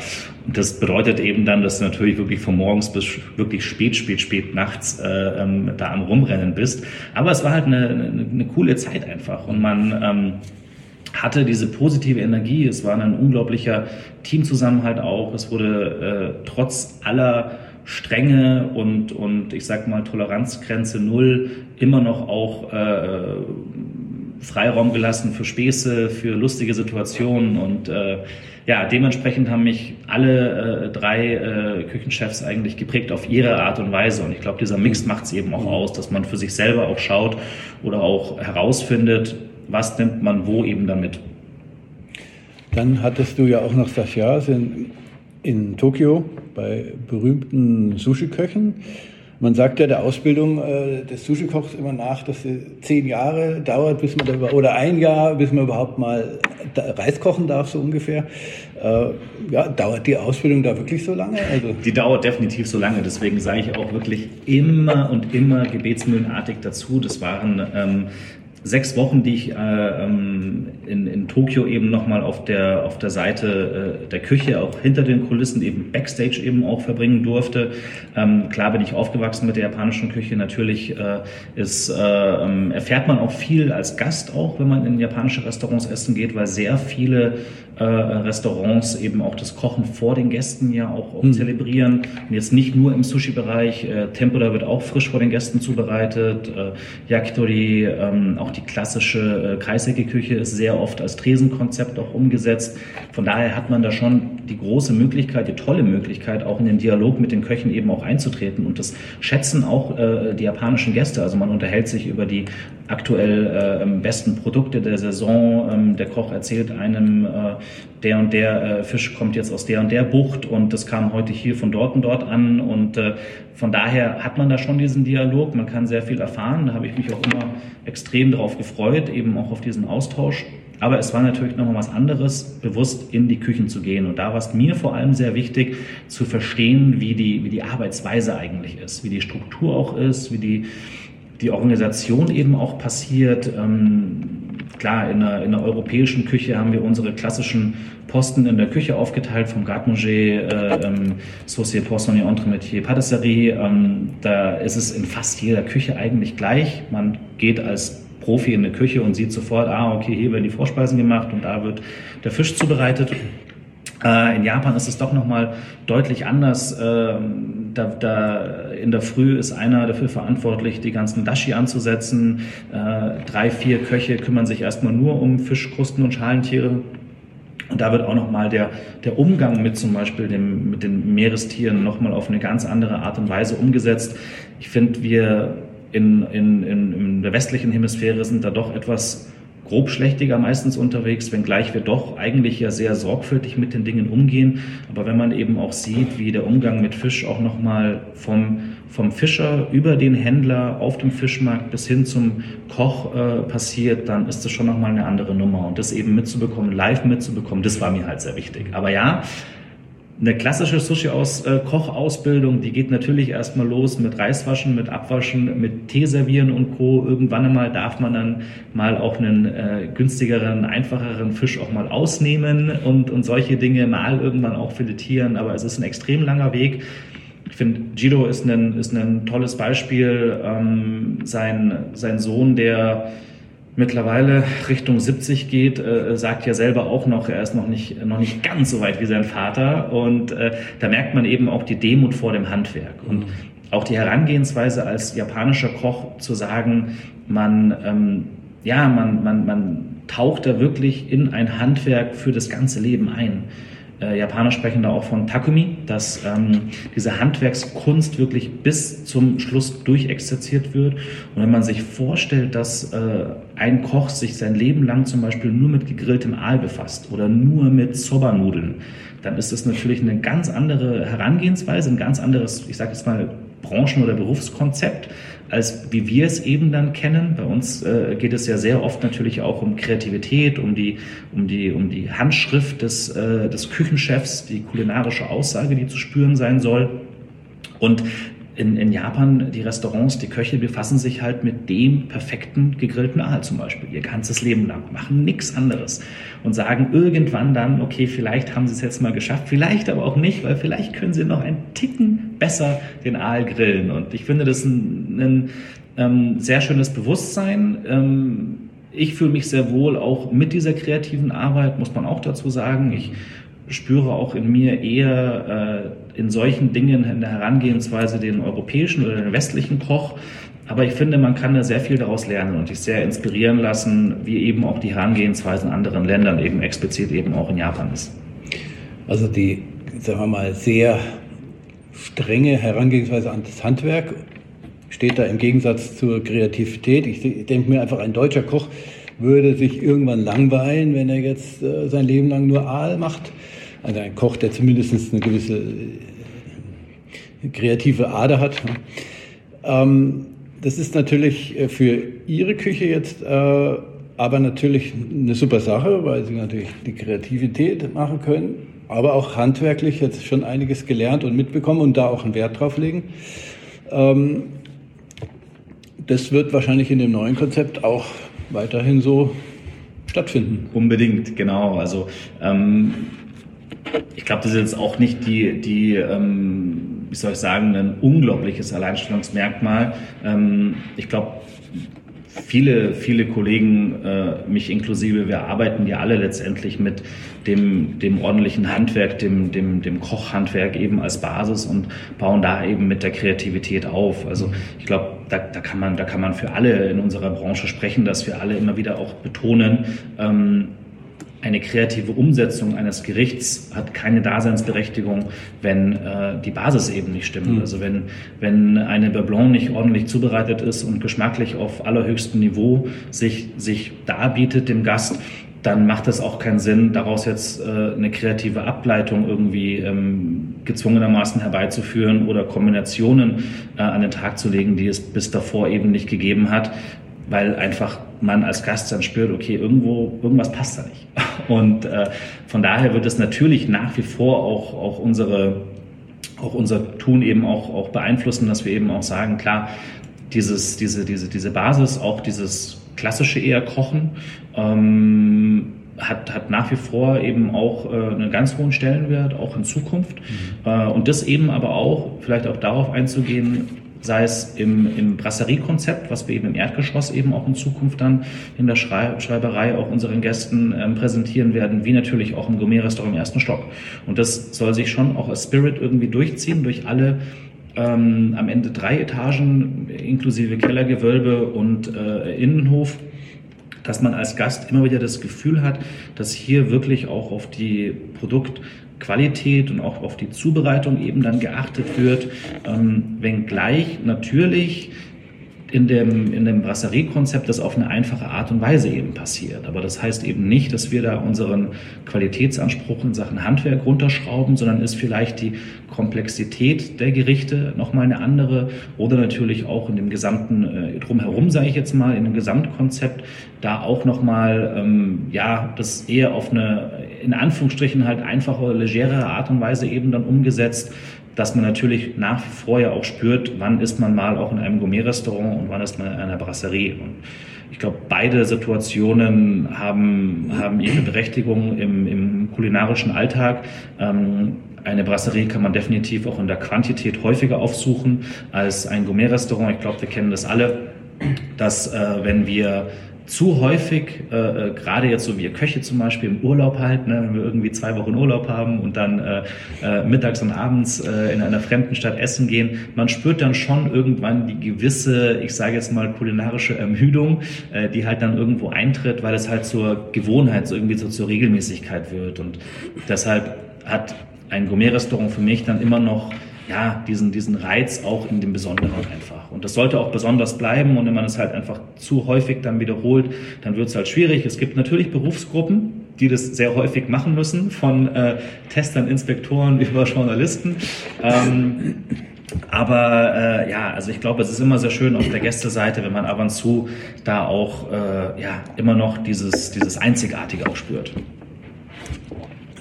Und das bedeutet eben dann, dass du natürlich wirklich von morgens bis wirklich spät, spät, spät nachts äh, ähm, da am Rumrennen bist. Aber es war halt eine, eine, eine coole Zeit einfach. Und man ähm, hatte diese positive Energie. Es war ein unglaublicher Teamzusammenhalt auch. Es wurde äh, trotz aller Strenge und, und ich sag mal Toleranzgrenze null immer noch auch äh, Freiraum gelassen für Späße, für lustige Situationen und äh, ja, dementsprechend haben mich alle äh, drei äh, Küchenchefs eigentlich geprägt auf ihre Art und Weise. Und ich glaube, dieser Mix macht es eben auch aus, dass man für sich selber auch schaut oder auch herausfindet, was nimmt man wo eben dann mit. Dann hattest du ja auch noch Stagiaires in, in Tokio bei berühmten Sushi-Köchen. Man sagt ja der Ausbildung äh, des Sushi-Kochs immer nach, dass sie zehn Jahre dauert, bis man da, oder ein Jahr, bis man überhaupt mal Reis kochen darf, so ungefähr. Äh, ja, dauert die Ausbildung da wirklich so lange? Also die dauert definitiv so lange. Deswegen sage ich auch wirklich immer und immer gebetsmühlenartig dazu. Das waren ähm, sechs Wochen, die ich äh, ähm, in, in Tokio eben nochmal auf der, auf der Seite äh, der Küche, auch hinter den Kulissen, eben Backstage eben auch verbringen durfte. Ähm, klar bin ich aufgewachsen mit der japanischen Küche. Natürlich äh, ist, äh, ähm, erfährt man auch viel als Gast auch, wenn man in japanische Restaurants essen geht, weil sehr viele äh, Restaurants eben auch das Kochen vor den Gästen ja auch, auch hm. zelebrieren. Und jetzt nicht nur im Sushi-Bereich. Äh, Tempura wird auch frisch vor den Gästen zubereitet. Yakitori, ähm, auch die klassische äh, Kreissäcke-Küche ist sehr oft als Tresenkonzept auch umgesetzt. Von daher hat man da schon die große Möglichkeit, die tolle Möglichkeit, auch in den Dialog mit den Köchen eben auch einzutreten. Und das schätzen auch äh, die japanischen Gäste. Also man unterhält sich über die aktuell äh, besten Produkte der Saison. Ähm, der Koch erzählt einem, äh, der und der äh, Fisch kommt jetzt aus der und der Bucht und das kam heute hier von dort und dort an. Und äh, von daher hat man da schon diesen Dialog. Man kann sehr viel erfahren. Da habe ich mich auch immer extrem darauf gefreut, eben auch auf diesen Austausch. Aber es war natürlich nochmal was anderes, bewusst in die Küchen zu gehen. Und da war es mir vor allem sehr wichtig, zu verstehen, wie die, wie die Arbeitsweise eigentlich ist, wie die Struktur auch ist, wie die, die Organisation eben auch passiert. Ähm, klar, in der, in der europäischen Küche haben wir unsere klassischen Posten in der Küche aufgeteilt, vom Garde-Manger, äh, ähm, Saucier, Poissonnier, Entremetier, Patisserie. Ähm, da ist es in fast jeder Küche eigentlich gleich. Man geht als Profi in der Küche und sieht sofort, ah, okay, hier werden die Vorspeisen gemacht und da wird der Fisch zubereitet. Äh, in Japan ist es doch nochmal deutlich anders. Ähm, da, da, in der Früh ist einer dafür verantwortlich, die ganzen Dashi anzusetzen. Äh, drei, vier Köche kümmern sich erstmal nur um Fischkrusten und Schalentiere. Und da wird auch nochmal der, der Umgang mit zum Beispiel dem, mit den Meerestieren nochmal auf eine ganz andere Art und Weise umgesetzt. Ich finde, wir in, in, in, in der westlichen Hemisphäre sind da doch etwas grobschlächtiger meistens unterwegs, wenngleich wir doch eigentlich ja sehr sorgfältig mit den Dingen umgehen. Aber wenn man eben auch sieht, wie der Umgang mit Fisch auch nochmal vom, vom Fischer über den Händler auf dem Fischmarkt bis hin zum Koch äh, passiert, dann ist das schon nochmal eine andere Nummer. Und das eben mitzubekommen, live mitzubekommen, das war mir halt sehr wichtig. Aber ja, eine klassische Sushi-Kochausbildung, die geht natürlich erstmal los mit Reiswaschen, mit Abwaschen, mit Tee servieren und Co. Irgendwann einmal darf man dann mal auch einen äh, günstigeren, einfacheren Fisch auch mal ausnehmen und, und solche Dinge mal irgendwann auch filetieren. Aber es ist ein extrem langer Weg. Ich finde, Giro ist ein, ist ein tolles Beispiel. Ähm, sein, sein Sohn, der mittlerweile Richtung 70 geht, äh, sagt ja selber auch noch, er ist noch nicht, noch nicht ganz so weit wie sein Vater. Und äh, da merkt man eben auch die Demut vor dem Handwerk. Und mhm. auch die Herangehensweise als japanischer Koch zu sagen, man, ähm, ja, man, man, man taucht da wirklich in ein Handwerk für das ganze Leben ein äh, Japaner sprechen da auch von Takumi, dass ähm, diese Handwerkskunst wirklich bis zum Schluss durchexerziert wird. Und wenn man sich vorstellt, dass äh, ein Koch sich sein Leben lang zum Beispiel nur mit gegrilltem Aal befasst oder nur mit Soba-Nudeln, dann ist das natürlich eine ganz andere Herangehensweise, ein ganz anderes, ich sage jetzt mal, Branchen- oder Berufskonzept als wie wir es eben dann kennen. Bei uns äh, geht es ja sehr oft natürlich auch um Kreativität, um die, um die, um die Handschrift des, äh, des Küchenchefs, die kulinarische Aussage, die zu spüren sein soll. Und in, in Japan, die Restaurants, die Köche befassen sich halt mit dem perfekten gegrillten Aal zum Beispiel, ihr ganzes Leben lang, machen nichts anderes und sagen irgendwann dann, okay, vielleicht haben sie es jetzt mal geschafft, vielleicht aber auch nicht, weil vielleicht können sie noch einen Ticken besser den Aal grillen. Und ich finde das ein, ein ähm, sehr schönes Bewusstsein. Ähm, ich fühle mich sehr wohl auch mit dieser kreativen Arbeit, muss man auch dazu sagen. Ich spüre auch in mir eher äh, in solchen Dingen in der Herangehensweise den europäischen oder den westlichen Koch. Aber ich finde, man kann da sehr viel daraus lernen und sich sehr inspirieren lassen, wie eben auch die Herangehensweise in anderen Ländern, eben explizit eben auch in Japan ist. Also die, sagen wir mal, sehr strenge Herangehensweise an das Handwerk steht da im Gegensatz zur Kreativität. Ich denke mir einfach, ein deutscher Koch würde sich irgendwann langweilen, wenn er jetzt äh, sein Leben lang nur Aal macht. Also ein Koch, der zumindest eine gewisse kreative Ader hat. Ähm, das ist natürlich äh, für Ihre Küche jetzt äh, aber natürlich eine super Sache, weil Sie natürlich die Kreativität machen können, aber auch handwerklich jetzt schon einiges gelernt und mitbekommen und da auch einen Wert drauf legen. Ähm, das wird wahrscheinlich in dem neuen Konzept auch weiterhin so stattfinden. Unbedingt, genau. Also ähm, ich glaube, das ist jetzt auch nicht die, die ähm, wie soll ich sagen, ein unglaubliches Alleinstellungsmerkmal. Ähm, ich glaube, viele, viele Kollegen, äh, mich inklusive, wir arbeiten ja alle letztendlich mit dem, dem ordentlichen Handwerk, dem, dem, dem Kochhandwerk eben als Basis und bauen da eben mit der Kreativität auf. Also ich glaube, da, da, kann man, da kann man für alle in unserer Branche sprechen, dass wir alle immer wieder auch betonen, ähm, eine kreative Umsetzung eines Gerichts hat keine Daseinsberechtigung, wenn äh, die Basis eben nicht stimmt. Mhm. Also wenn, wenn eine Beurre nicht ordentlich zubereitet ist und geschmacklich auf allerhöchstem Niveau sich, sich darbietet dem Gast, dann macht es auch keinen Sinn, daraus jetzt äh, eine kreative Ableitung irgendwie ähm, gezwungenermaßen herbeizuführen oder Kombinationen äh, an den Tag zu legen, die es bis davor eben nicht gegeben hat, weil einfach man als Gast dann spürt, okay, irgendwo, irgendwas passt da nicht. Und äh, von daher wird es natürlich nach wie vor auch, auch unsere auch unser Tun eben auch, auch beeinflussen, dass wir eben auch sagen, klar, dieses, diese, diese, diese Basis, auch dieses klassische eher Kochen, ähm, hat, hat nach wie vor eben auch äh, einen ganz hohen Stellenwert, auch in Zukunft. Mhm. Äh, und das eben aber auch, vielleicht auch darauf einzugehen, sei es im, im Brasseriekonzept, was wir eben im Erdgeschoss eben auch in Zukunft dann in der Schrei Schreiberei auch unseren Gästen ähm, präsentieren werden, wie natürlich auch im Gourmet-Restaurant im ersten Stock. Und das soll sich schon auch als Spirit irgendwie durchziehen durch alle ähm, am Ende drei Etagen inklusive Kellergewölbe und äh, Innenhof dass man als Gast immer wieder das Gefühl hat, dass hier wirklich auch auf die Produkt Qualität und auch auf die Zubereitung eben dann geachtet wird, ähm, wenngleich natürlich in dem, in dem Brasseriekonzept das auf eine einfache Art und Weise eben passiert. Aber das heißt eben nicht, dass wir da unseren Qualitätsanspruch in Sachen Handwerk runterschrauben, sondern ist vielleicht die Komplexität der Gerichte nochmal eine andere oder natürlich auch in dem gesamten äh, drumherum, sage ich jetzt mal, in dem Gesamtkonzept da auch nochmal, ähm, ja, das eher auf eine in Anführungsstrichen halt einfache, legere Art und Weise eben dann umgesetzt, dass man natürlich nach wie vor ja auch spürt, wann ist man mal auch in einem Gourmet-Restaurant und wann ist man in einer Brasserie. Und ich glaube, beide Situationen haben, haben ihre Berechtigung im, im kulinarischen Alltag. Ähm, eine Brasserie kann man definitiv auch in der Quantität häufiger aufsuchen als ein Gourmet-Restaurant. Ich glaube, wir kennen das alle, dass äh, wenn wir zu häufig, äh, äh, gerade jetzt so wie Köche zum Beispiel im Urlaub halt, ne, wenn wir irgendwie zwei Wochen Urlaub haben und dann äh, äh, mittags und abends äh, in einer fremden Stadt essen gehen, man spürt dann schon irgendwann die gewisse, ich sage jetzt mal kulinarische Ermüdung, äh, die halt dann irgendwo eintritt, weil es halt zur Gewohnheit, so irgendwie so zur Regelmäßigkeit wird. Und deshalb hat ein Gourmet-Restaurant für mich dann immer noch ja, diesen, diesen Reiz auch in dem Besonderen einfach. Und das sollte auch besonders bleiben und wenn man es halt einfach zu häufig dann wiederholt, dann wird es halt schwierig. Es gibt natürlich Berufsgruppen, die das sehr häufig machen müssen, von äh, Testern, Inspektoren [LAUGHS] über Journalisten. Ähm, aber äh, ja, also ich glaube, es ist immer sehr schön auf der Gästeseite, wenn man ab und zu da auch äh, ja, immer noch dieses, dieses Einzigartige auch spürt.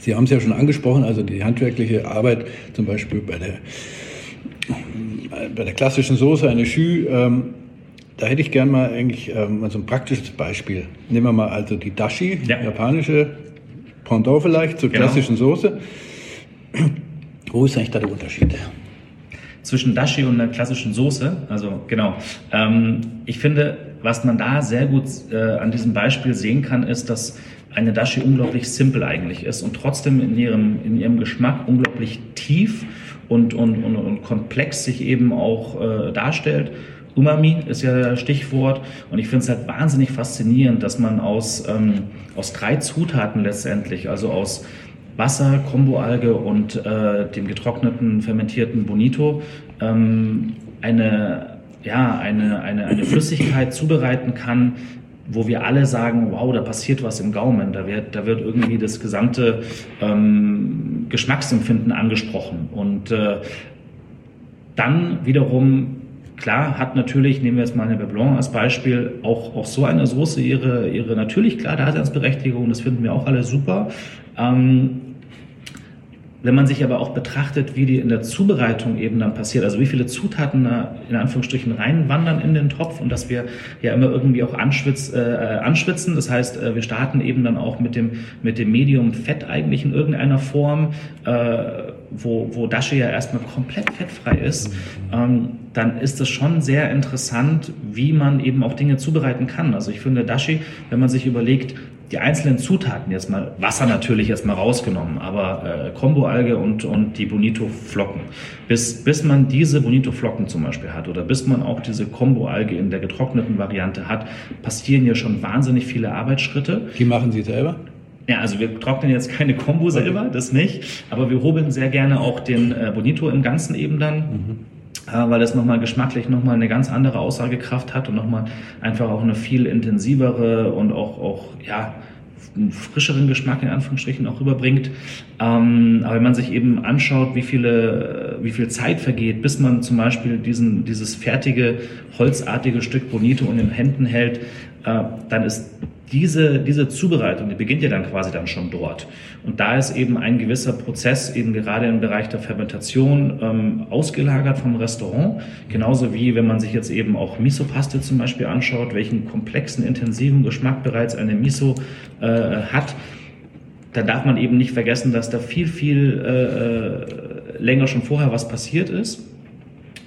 Sie haben es ja schon angesprochen, also die handwerkliche Arbeit zum Beispiel bei der, bei der klassischen Soße, eine Schü, ähm, da hätte ich gern mal eigentlich ähm, mal so ein praktisches Beispiel. Nehmen wir mal also die Dashi, ja. japanische Pendant vielleicht zur genau. klassischen Soße. Wo ist eigentlich da der Unterschied? Zwischen Dashi und einer klassischen Soße, also genau. Ähm, ich finde, was man da sehr gut äh, an diesem Beispiel sehen kann, ist, dass eine Dashi unglaublich simpel eigentlich ist und trotzdem in ihrem, in ihrem Geschmack unglaublich tief und, und, und, und komplex sich eben auch äh, darstellt. Umami ist ja Stichwort und ich finde es halt wahnsinnig faszinierend, dass man aus, ähm, aus drei Zutaten letztendlich, also aus Wasser, Komboalge und äh, dem getrockneten, fermentierten Bonito, ähm, eine, ja, eine, eine, eine Flüssigkeit zubereiten kann, wo wir alle sagen, wow, da passiert was im Gaumen, da wird, da wird irgendwie das gesamte ähm, Geschmacksempfinden angesprochen. Und äh, dann wiederum Klar hat natürlich, nehmen wir jetzt mal eine Blanc als Beispiel, auch, auch so eine Soße ihre, ihre natürlich klar Daseinsberechtigung, das finden wir auch alle super. Ähm, wenn man sich aber auch betrachtet, wie die in der Zubereitung eben dann passiert, also wie viele Zutaten da in Anführungsstrichen reinwandern in den Topf und dass wir ja immer irgendwie auch anschwitz, äh, anschwitzen. Das heißt, äh, wir starten eben dann auch mit dem, mit dem Medium Fett eigentlich in irgendeiner Form, äh, wo, wo Dashi ja erstmal komplett fettfrei ist. Ähm, dann ist es schon sehr interessant, wie man eben auch Dinge zubereiten kann. Also ich finde Dashi, wenn man sich überlegt, die einzelnen Zutaten jetzt mal, Wasser natürlich jetzt mal rausgenommen, aber äh, Kombo-Alge und, und die Bonito-Flocken. Bis, bis man diese Bonito-Flocken zum Beispiel hat oder bis man auch diese Kombo-Alge in der getrockneten Variante hat, passieren ja schon wahnsinnig viele Arbeitsschritte. Die machen Sie selber? Ja, also wir trocknen jetzt keine Kombo selber, das nicht, aber wir hobeln sehr gerne auch den äh, Bonito im Ganzen eben dann. Mhm weil das nochmal geschmacklich nochmal eine ganz andere Aussagekraft hat und nochmal einfach auch eine viel intensivere und auch, auch ja, einen frischeren Geschmack in Anführungsstrichen auch rüberbringt. Ähm, aber wenn man sich eben anschaut, wie viele, wie viel Zeit vergeht, bis man zum Beispiel diesen, dieses fertige, holzartige Stück Bonito in den Händen hält, äh, dann ist diese, diese Zubereitung, die beginnt ja dann quasi dann schon dort. Und da ist eben ein gewisser Prozess eben gerade im Bereich der Fermentation ähm, ausgelagert vom Restaurant. Genauso wie wenn man sich jetzt eben auch Miso-Paste zum Beispiel anschaut, welchen komplexen, intensiven Geschmack bereits eine Miso äh, hat. Da darf man eben nicht vergessen, dass da viel, viel äh, äh länger schon vorher was passiert ist.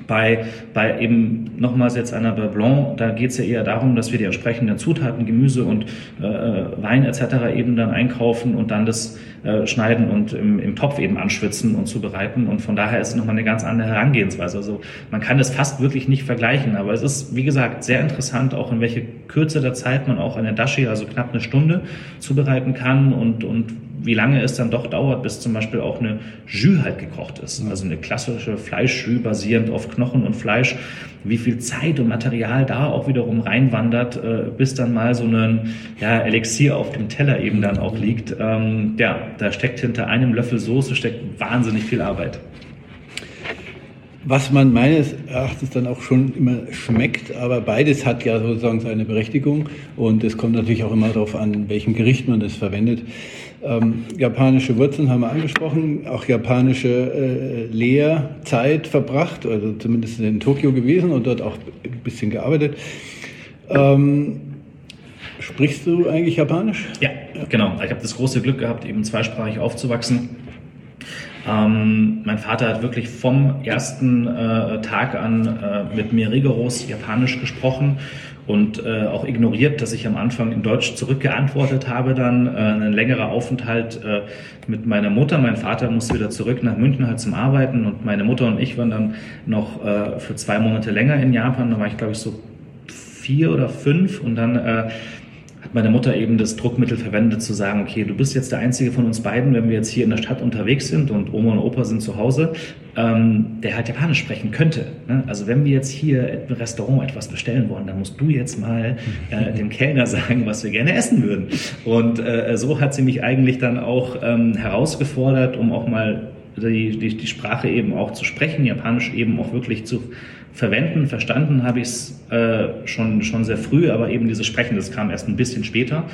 Bei, bei eben nochmals jetzt einer Blanc, da geht es ja eher darum, dass wir die entsprechenden Zutaten, Gemüse und äh, Wein etc. eben dann einkaufen und dann das äh, schneiden und im, im Topf eben anschwitzen und zubereiten. Und von daher ist es nochmal eine ganz andere Herangehensweise. Also man kann das fast wirklich nicht vergleichen, aber es ist, wie gesagt, sehr interessant, auch in welche Kürze der Zeit man auch eine Dashi, also knapp eine Stunde, zubereiten kann und, und wie lange es dann doch dauert, bis zum Beispiel auch eine Jus halt gekocht ist. Also eine klassische Fleischjus basierend auf Knochen und Fleisch. Wie viel Zeit und Material da auch wiederum reinwandert, äh, bis dann mal so ein ja, Elixier auf dem Teller eben dann auch liegt. Ähm, ja, da steckt hinter einem Löffel Soße steckt wahnsinnig viel Arbeit. Was man meines Erachtens dann auch schon immer schmeckt, aber beides hat ja sozusagen seine Berechtigung und es kommt natürlich auch immer darauf an, welchem Gericht man das verwendet. Ähm, japanische Wurzeln haben wir angesprochen, auch japanische äh, Lehrzeit verbracht, also zumindest in Tokio gewesen und dort auch ein bisschen gearbeitet. Ähm, sprichst du eigentlich Japanisch? Ja, genau. Ich habe das große Glück gehabt, eben zweisprachig aufzuwachsen. Ähm, mein Vater hat wirklich vom ersten äh, Tag an äh, mit mir rigoros Japanisch gesprochen und äh, auch ignoriert, dass ich am Anfang in Deutsch zurückgeantwortet habe. Dann äh, ein längerer Aufenthalt äh, mit meiner Mutter. Mein Vater musste wieder zurück nach München halt zum Arbeiten und meine Mutter und ich waren dann noch äh, für zwei Monate länger in Japan. Da war ich glaube ich so vier oder fünf und dann äh, meine Mutter eben das Druckmittel verwendet, zu sagen, okay, du bist jetzt der Einzige von uns beiden, wenn wir jetzt hier in der Stadt unterwegs sind und Oma und Opa sind zu Hause, ähm, der halt Japanisch sprechen könnte. Ne? Also wenn wir jetzt hier im Restaurant etwas bestellen wollen, dann musst du jetzt mal äh, dem Kellner [LAUGHS] sagen, was wir gerne essen würden. Und äh, so hat sie mich eigentlich dann auch ähm, herausgefordert, um auch mal die, die, die Sprache eben auch zu sprechen, Japanisch eben auch wirklich zu verwenden. Verstanden habe ich es äh, schon, schon sehr früh, aber eben dieses Sprechen, das kam erst ein bisschen später.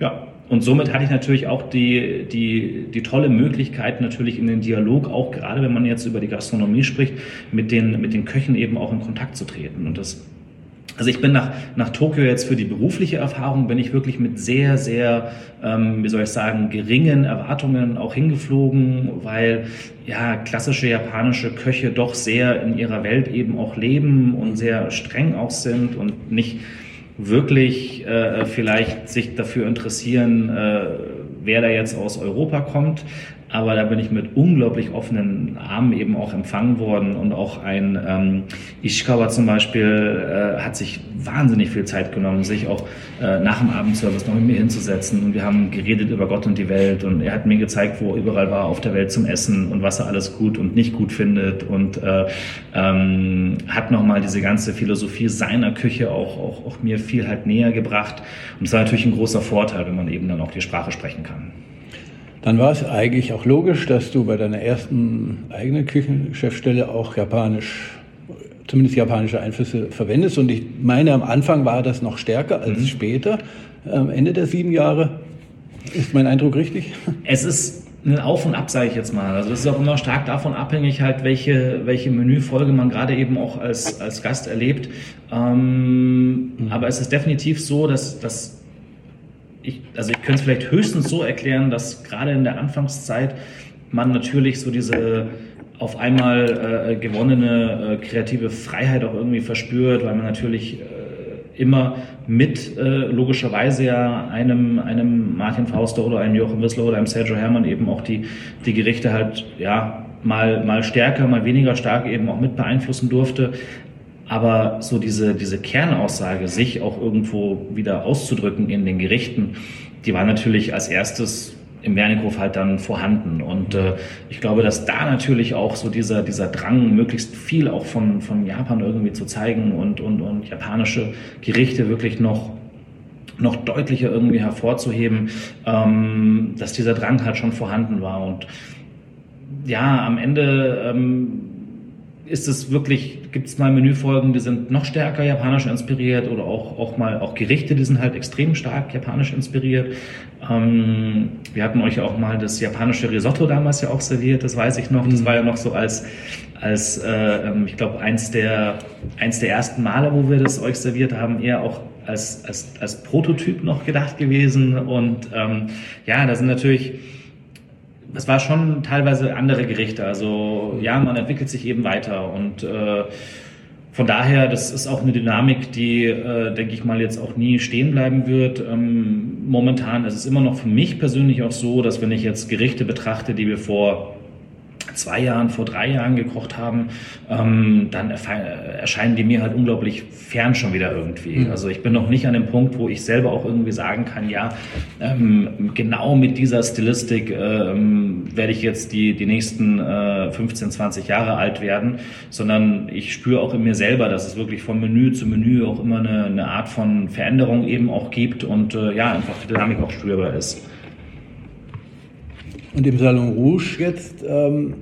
Ja, und somit hatte ich natürlich auch die, die, die tolle Möglichkeit, natürlich in den Dialog, auch gerade wenn man jetzt über die Gastronomie spricht, mit den, mit den Köchen eben auch in Kontakt zu treten. Und das also ich bin nach, nach Tokio jetzt für die berufliche Erfahrung, bin ich wirklich mit sehr, sehr, ähm, wie soll ich sagen, geringen Erwartungen auch hingeflogen, weil ja klassische japanische Köche doch sehr in ihrer Welt eben auch leben und sehr streng auch sind und nicht wirklich äh, vielleicht sich dafür interessieren, äh, wer da jetzt aus Europa kommt. Aber da bin ich mit unglaublich offenen Armen eben auch empfangen worden. Und auch ein ähm, Ishikawa zum Beispiel äh, hat sich wahnsinnig viel Zeit genommen, sich auch äh, nach dem Abendservice noch mit mir hinzusetzen. Und wir haben geredet über Gott und die Welt. Und er hat mir gezeigt, wo er überall war auf der Welt zum Essen und was er alles gut und nicht gut findet. Und äh, ähm, hat nochmal diese ganze Philosophie seiner Küche auch, auch, auch mir viel halt näher gebracht. Und es war natürlich ein großer Vorteil, wenn man eben dann auch die Sprache sprechen kann dann war es eigentlich auch logisch, dass du bei deiner ersten eigenen Küchenchefstelle auch Japanisch zumindest japanische Einflüsse verwendest. Und ich meine, am Anfang war das noch stärker als mhm. später, am Ende der sieben Jahre. Ist mein Eindruck richtig? Es ist ein Auf und Ab, sage ich jetzt mal. Also das ist auch immer stark davon abhängig, halt, welche, welche Menüfolge man gerade eben auch als, als Gast erlebt. Ähm, mhm. Aber es ist definitiv so, dass, dass ich, also ich könnte es vielleicht höchstens so erklären, dass gerade in der Anfangszeit man natürlich so diese auf einmal äh, gewonnene äh, kreative Freiheit auch irgendwie verspürt, weil man natürlich äh, immer mit äh, logischerweise ja einem, einem Martin Fauster oder einem Joachim Wissler oder einem Sergio Herrmann eben auch die, die Gerichte halt ja mal, mal stärker, mal weniger stark eben auch mit beeinflussen durfte. Aber so diese, diese Kernaussage, sich auch irgendwo wieder auszudrücken in den Gerichten, die war natürlich als erstes im Wernickhof halt dann vorhanden. Und äh, ich glaube, dass da natürlich auch so dieser, dieser Drang, möglichst viel auch von, von Japan irgendwie zu zeigen und, und, und japanische Gerichte wirklich noch noch deutlicher irgendwie hervorzuheben, ähm, dass dieser Drang halt schon vorhanden war. Und ja, am Ende ähm, ist es wirklich, gibt es mal Menüfolgen, die sind noch stärker japanisch inspiriert oder auch, auch mal auch Gerichte, die sind halt extrem stark japanisch inspiriert. Ähm, wir hatten euch auch mal das japanische Risotto damals ja auch serviert, das weiß ich noch. Das mhm. war ja noch so als, als äh, ähm, ich glaube, eins der, eins der ersten Male, wo wir das euch serviert haben, eher auch als, als, als Prototyp noch gedacht gewesen. Und ähm, ja, da sind natürlich es war schon teilweise andere Gerichte. Also ja, man entwickelt sich eben weiter und äh, von daher, das ist auch eine Dynamik, die, äh, denke ich mal, jetzt auch nie stehen bleiben wird. Ähm, momentan ist es immer noch für mich persönlich auch so, dass wenn ich jetzt Gerichte betrachte, die wir vor zwei Jahren, vor drei Jahren gekocht haben, ähm, dann erscheinen die mir halt unglaublich fern schon wieder irgendwie. Mhm. Also ich bin noch nicht an dem Punkt, wo ich selber auch irgendwie sagen kann, ja, ähm, genau mit dieser Stilistik ähm, werde ich jetzt die, die nächsten äh, 15, 20 Jahre alt werden, sondern ich spüre auch in mir selber, dass es wirklich von Menü zu Menü auch immer eine, eine Art von Veränderung eben auch gibt und äh, ja, einfach die Dynamik auch spürbar ist. Und im Salon Rouge jetzt ähm,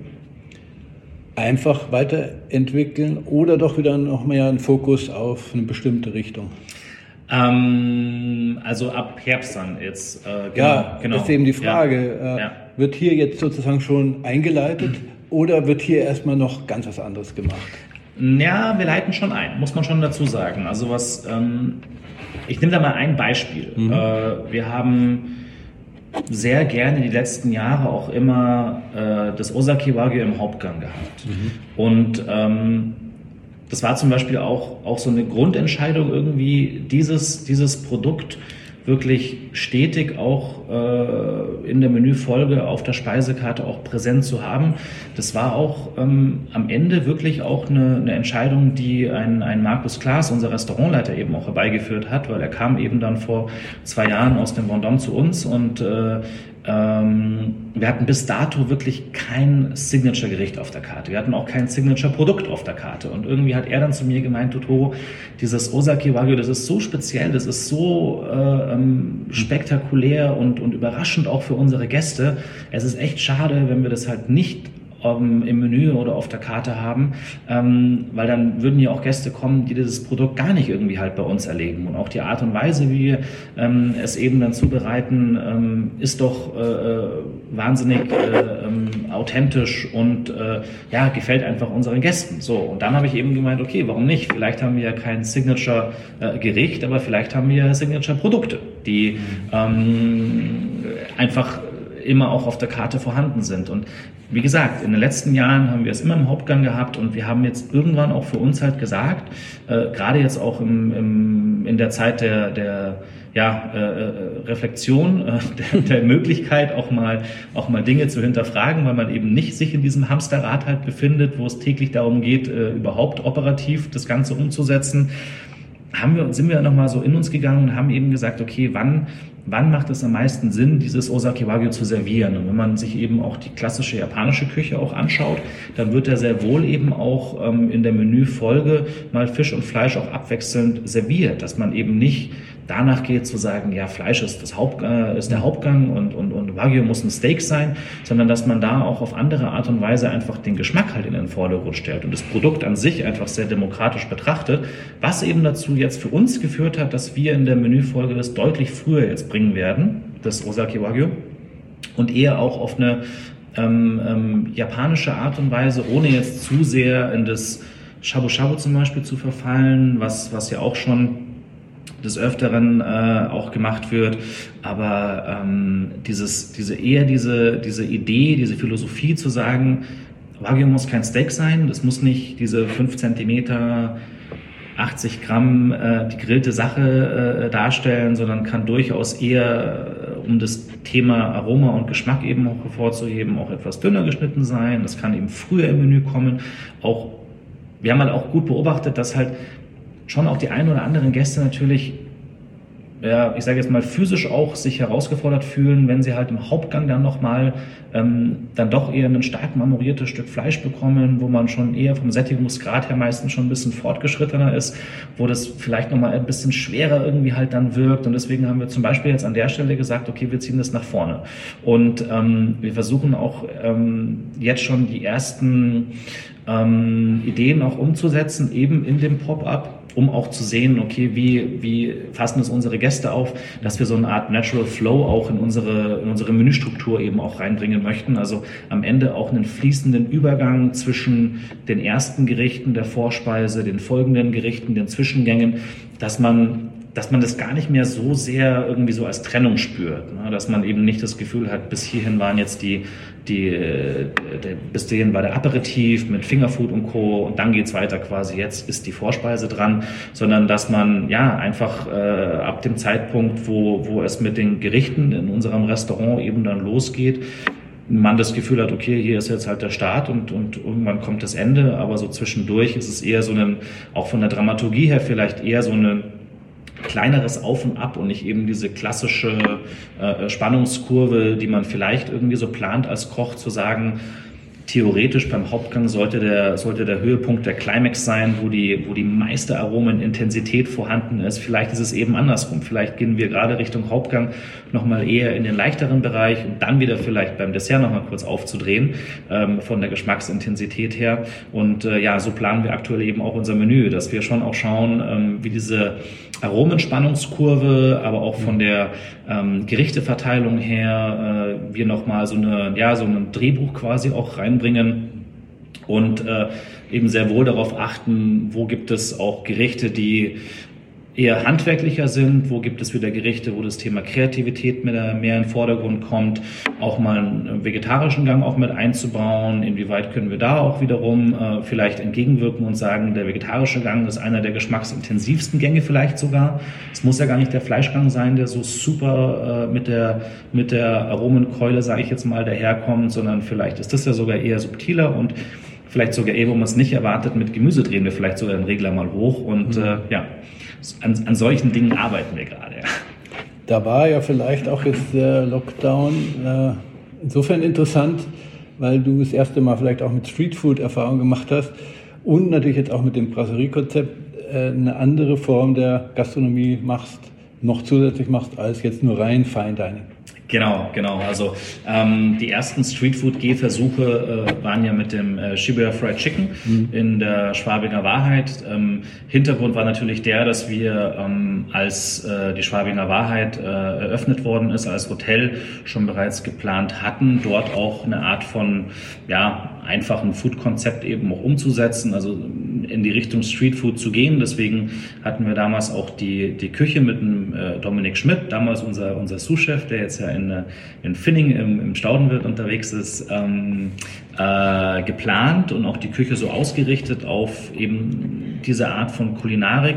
einfach weiterentwickeln oder doch wieder noch mehr einen Fokus auf eine bestimmte Richtung? Ähm, also ab Herbst dann jetzt. Äh, genau, ja, genau. das ist eben die Frage. Ja, äh, ja. Wird hier jetzt sozusagen schon eingeleitet mhm. oder wird hier erstmal noch ganz was anderes gemacht? Ja, wir leiten schon ein, muss man schon dazu sagen. Also was, ähm, ich nehme da mal ein Beispiel. Mhm. Äh, wir haben sehr gerne die letzten Jahre auch immer äh, das Osaki Wagyu im Hauptgang gehabt. Mhm. Und ähm, das war zum Beispiel auch, auch so eine Grundentscheidung irgendwie, dieses, dieses Produkt wirklich stetig auch äh, in der Menüfolge auf der Speisekarte auch präsent zu haben. Das war auch ähm, am Ende wirklich auch eine, eine Entscheidung, die ein, ein Markus Klaas, unser Restaurantleiter, eben auch herbeigeführt hat, weil er kam eben dann vor zwei Jahren aus dem Vendôme zu uns und äh, ähm, wir hatten bis dato wirklich kein Signature-Gericht auf der Karte. Wir hatten auch kein Signature-Produkt auf der Karte. Und irgendwie hat er dann zu mir gemeint, Totoro, dieses Osaki Wagyu, das ist so speziell, das ist so äh, ähm, spektakulär und, und überraschend auch für unsere Gäste. Es ist echt schade, wenn wir das halt nicht ähm, im Menü oder auf der Karte haben, ähm, weil dann würden ja auch Gäste kommen, die dieses Produkt gar nicht irgendwie halt bei uns erleben. Und auch die Art und Weise, wie wir ähm, es eben dann zubereiten, ähm, ist doch äh, äh wahnsinnig äh, ähm, authentisch und äh, ja, gefällt einfach unseren Gästen. So, und dann habe ich eben gemeint, okay, warum nicht? Vielleicht haben wir ja kein Signature-Gericht, aber vielleicht haben wir Signature-Produkte, die ähm, einfach immer auch auf der Karte vorhanden sind. Und wie gesagt, in den letzten Jahren haben wir es immer im Hauptgang gehabt und wir haben jetzt irgendwann auch für uns halt gesagt, äh, gerade jetzt auch im, im, in der Zeit der, der ja, äh, äh Reflexion, äh, der, der Möglichkeit auch mal, auch mal Dinge zu hinterfragen, weil man eben nicht sich in diesem Hamsterrad halt befindet, wo es täglich darum geht, äh, überhaupt operativ das Ganze umzusetzen haben wir, sind wir nochmal so in uns gegangen und haben eben gesagt, okay, wann wann macht es am meisten Sinn, dieses Osaki Wagyu zu servieren? Und wenn man sich eben auch die klassische japanische Küche auch anschaut, dann wird er sehr wohl eben auch ähm, in der Menüfolge mal Fisch und Fleisch auch abwechselnd serviert, dass man eben nicht danach geht zu sagen, ja, Fleisch ist, das Haupt, äh, ist der Hauptgang und, und, und Wagyu muss ein Steak sein, sondern dass man da auch auf andere Art und Weise einfach den Geschmack halt in den Vordergrund stellt und das Produkt an sich einfach sehr demokratisch betrachtet, was eben dazu jetzt für uns geführt hat, dass wir in der Menüfolge das deutlich früher jetzt bringen werden, das Osaki Wagyu, und eher auch auf eine ähm, ähm, japanische Art und Weise, ohne jetzt zu sehr in das Shabu Shabu zum Beispiel zu verfallen, was, was ja auch schon des Öfteren äh, auch gemacht wird. Aber ähm, dieses, diese eher diese, diese Idee, diese Philosophie zu sagen, Wagyu muss kein Steak sein, das muss nicht diese 5 Zentimeter 80 Gramm äh, die grillte Sache äh, darstellen, sondern kann durchaus eher, äh, um das Thema Aroma und Geschmack eben auch hervorzuheben, auch etwas dünner geschnitten sein. Das kann eben früher im Menü kommen. Auch wir haben halt auch gut beobachtet, dass halt schon auch die ein oder anderen Gäste natürlich ja, ich sage jetzt mal, physisch auch sich herausgefordert fühlen, wenn sie halt im Hauptgang dann nochmal ähm, dann doch eher ein stark marmoriertes Stück Fleisch bekommen, wo man schon eher vom Sättigungsgrad her meistens schon ein bisschen fortgeschrittener ist, wo das vielleicht nochmal ein bisschen schwerer irgendwie halt dann wirkt. Und deswegen haben wir zum Beispiel jetzt an der Stelle gesagt, okay, wir ziehen das nach vorne. Und ähm, wir versuchen auch ähm, jetzt schon die ersten ähm, Ideen auch umzusetzen, eben in dem Pop-up um auch zu sehen, okay, wie, wie fassen es unsere Gäste auf, dass wir so eine Art Natural Flow auch in unsere, in unsere Menüstruktur eben auch reinbringen möchten. Also am Ende auch einen fließenden Übergang zwischen den ersten Gerichten der Vorspeise, den folgenden Gerichten, den Zwischengängen, dass man dass man das gar nicht mehr so sehr irgendwie so als Trennung spürt. Ne? Dass man eben nicht das Gefühl hat, bis hierhin waren jetzt die, die, äh, der, bis hierhin war der Aperitif mit Fingerfood und Co. und dann geht's weiter quasi, jetzt ist die Vorspeise dran, sondern dass man ja einfach äh, ab dem Zeitpunkt, wo, wo es mit den Gerichten in unserem Restaurant eben dann losgeht, man das Gefühl hat, okay, hier ist jetzt halt der Start und, und irgendwann kommt das Ende, aber so zwischendurch ist es eher so ein, auch von der Dramaturgie her vielleicht eher so eine kleineres Auf und Ab und nicht eben diese klassische äh, Spannungskurve, die man vielleicht irgendwie so plant als Koch zu sagen, theoretisch beim Hauptgang sollte der, sollte der Höhepunkt der Climax sein, wo die, wo die meiste Aromenintensität vorhanden ist. Vielleicht ist es eben andersrum. Vielleicht gehen wir gerade Richtung Hauptgang nochmal eher in den leichteren Bereich und dann wieder vielleicht beim Dessert nochmal kurz aufzudrehen, ähm, von der Geschmacksintensität her. Und äh, ja, so planen wir aktuell eben auch unser Menü, dass wir schon auch schauen, ähm, wie diese Aromenspannungskurve, aber auch von der ähm, Gerichteverteilung her äh, wir nochmal so eine, ja, so ein Drehbuch quasi auch reinbringen und äh, eben sehr wohl darauf achten, wo gibt es auch Gerichte, die eher handwerklicher sind, wo gibt es wieder Gerichte, wo das Thema Kreativität mehr, mehr in den Vordergrund kommt, auch mal einen vegetarischen Gang auch mit einzubauen, inwieweit können wir da auch wiederum äh, vielleicht entgegenwirken und sagen, der vegetarische Gang ist einer der geschmacksintensivsten Gänge vielleicht sogar. Es muss ja gar nicht der Fleischgang sein, der so super äh, mit der, mit der Aromenkeule, sage ich jetzt mal, daherkommt, sondern vielleicht ist das ja sogar eher subtiler und vielleicht sogar eher, wo man es nicht erwartet, mit Gemüse drehen wir vielleicht sogar den Regler mal hoch und mhm. äh, ja, an, an solchen Dingen arbeiten wir gerade. Da war ja vielleicht auch jetzt der Lockdown äh, insofern interessant, weil du das erste Mal vielleicht auch mit Streetfood Erfahrung gemacht hast und natürlich jetzt auch mit dem Brasserie-Konzept äh, eine andere Form der Gastronomie machst, noch zusätzlich machst als jetzt nur rein Fine Dining. Genau, genau. Also ähm, die ersten Streetfood-Gehversuche äh, waren ja mit dem äh, Shibuya Fried Chicken mhm. in der Schwabinger Wahrheit. Ähm, Hintergrund war natürlich der, dass wir ähm, als äh, die Schwabinger Wahrheit äh, eröffnet worden ist, als Hotel schon bereits geplant hatten, dort auch eine Art von ja, einfachen Food-Konzept eben auch umzusetzen, also in die Richtung Streetfood zu gehen. Deswegen hatten wir damals auch die, die Küche mit dem äh, Dominik Schmidt, damals unser, unser Sous-Chef, der jetzt ja in, äh, in Finning im, im Staudenwirt unterwegs ist, ähm, äh, geplant und auch die Küche so ausgerichtet auf eben diese Art von Kulinarik.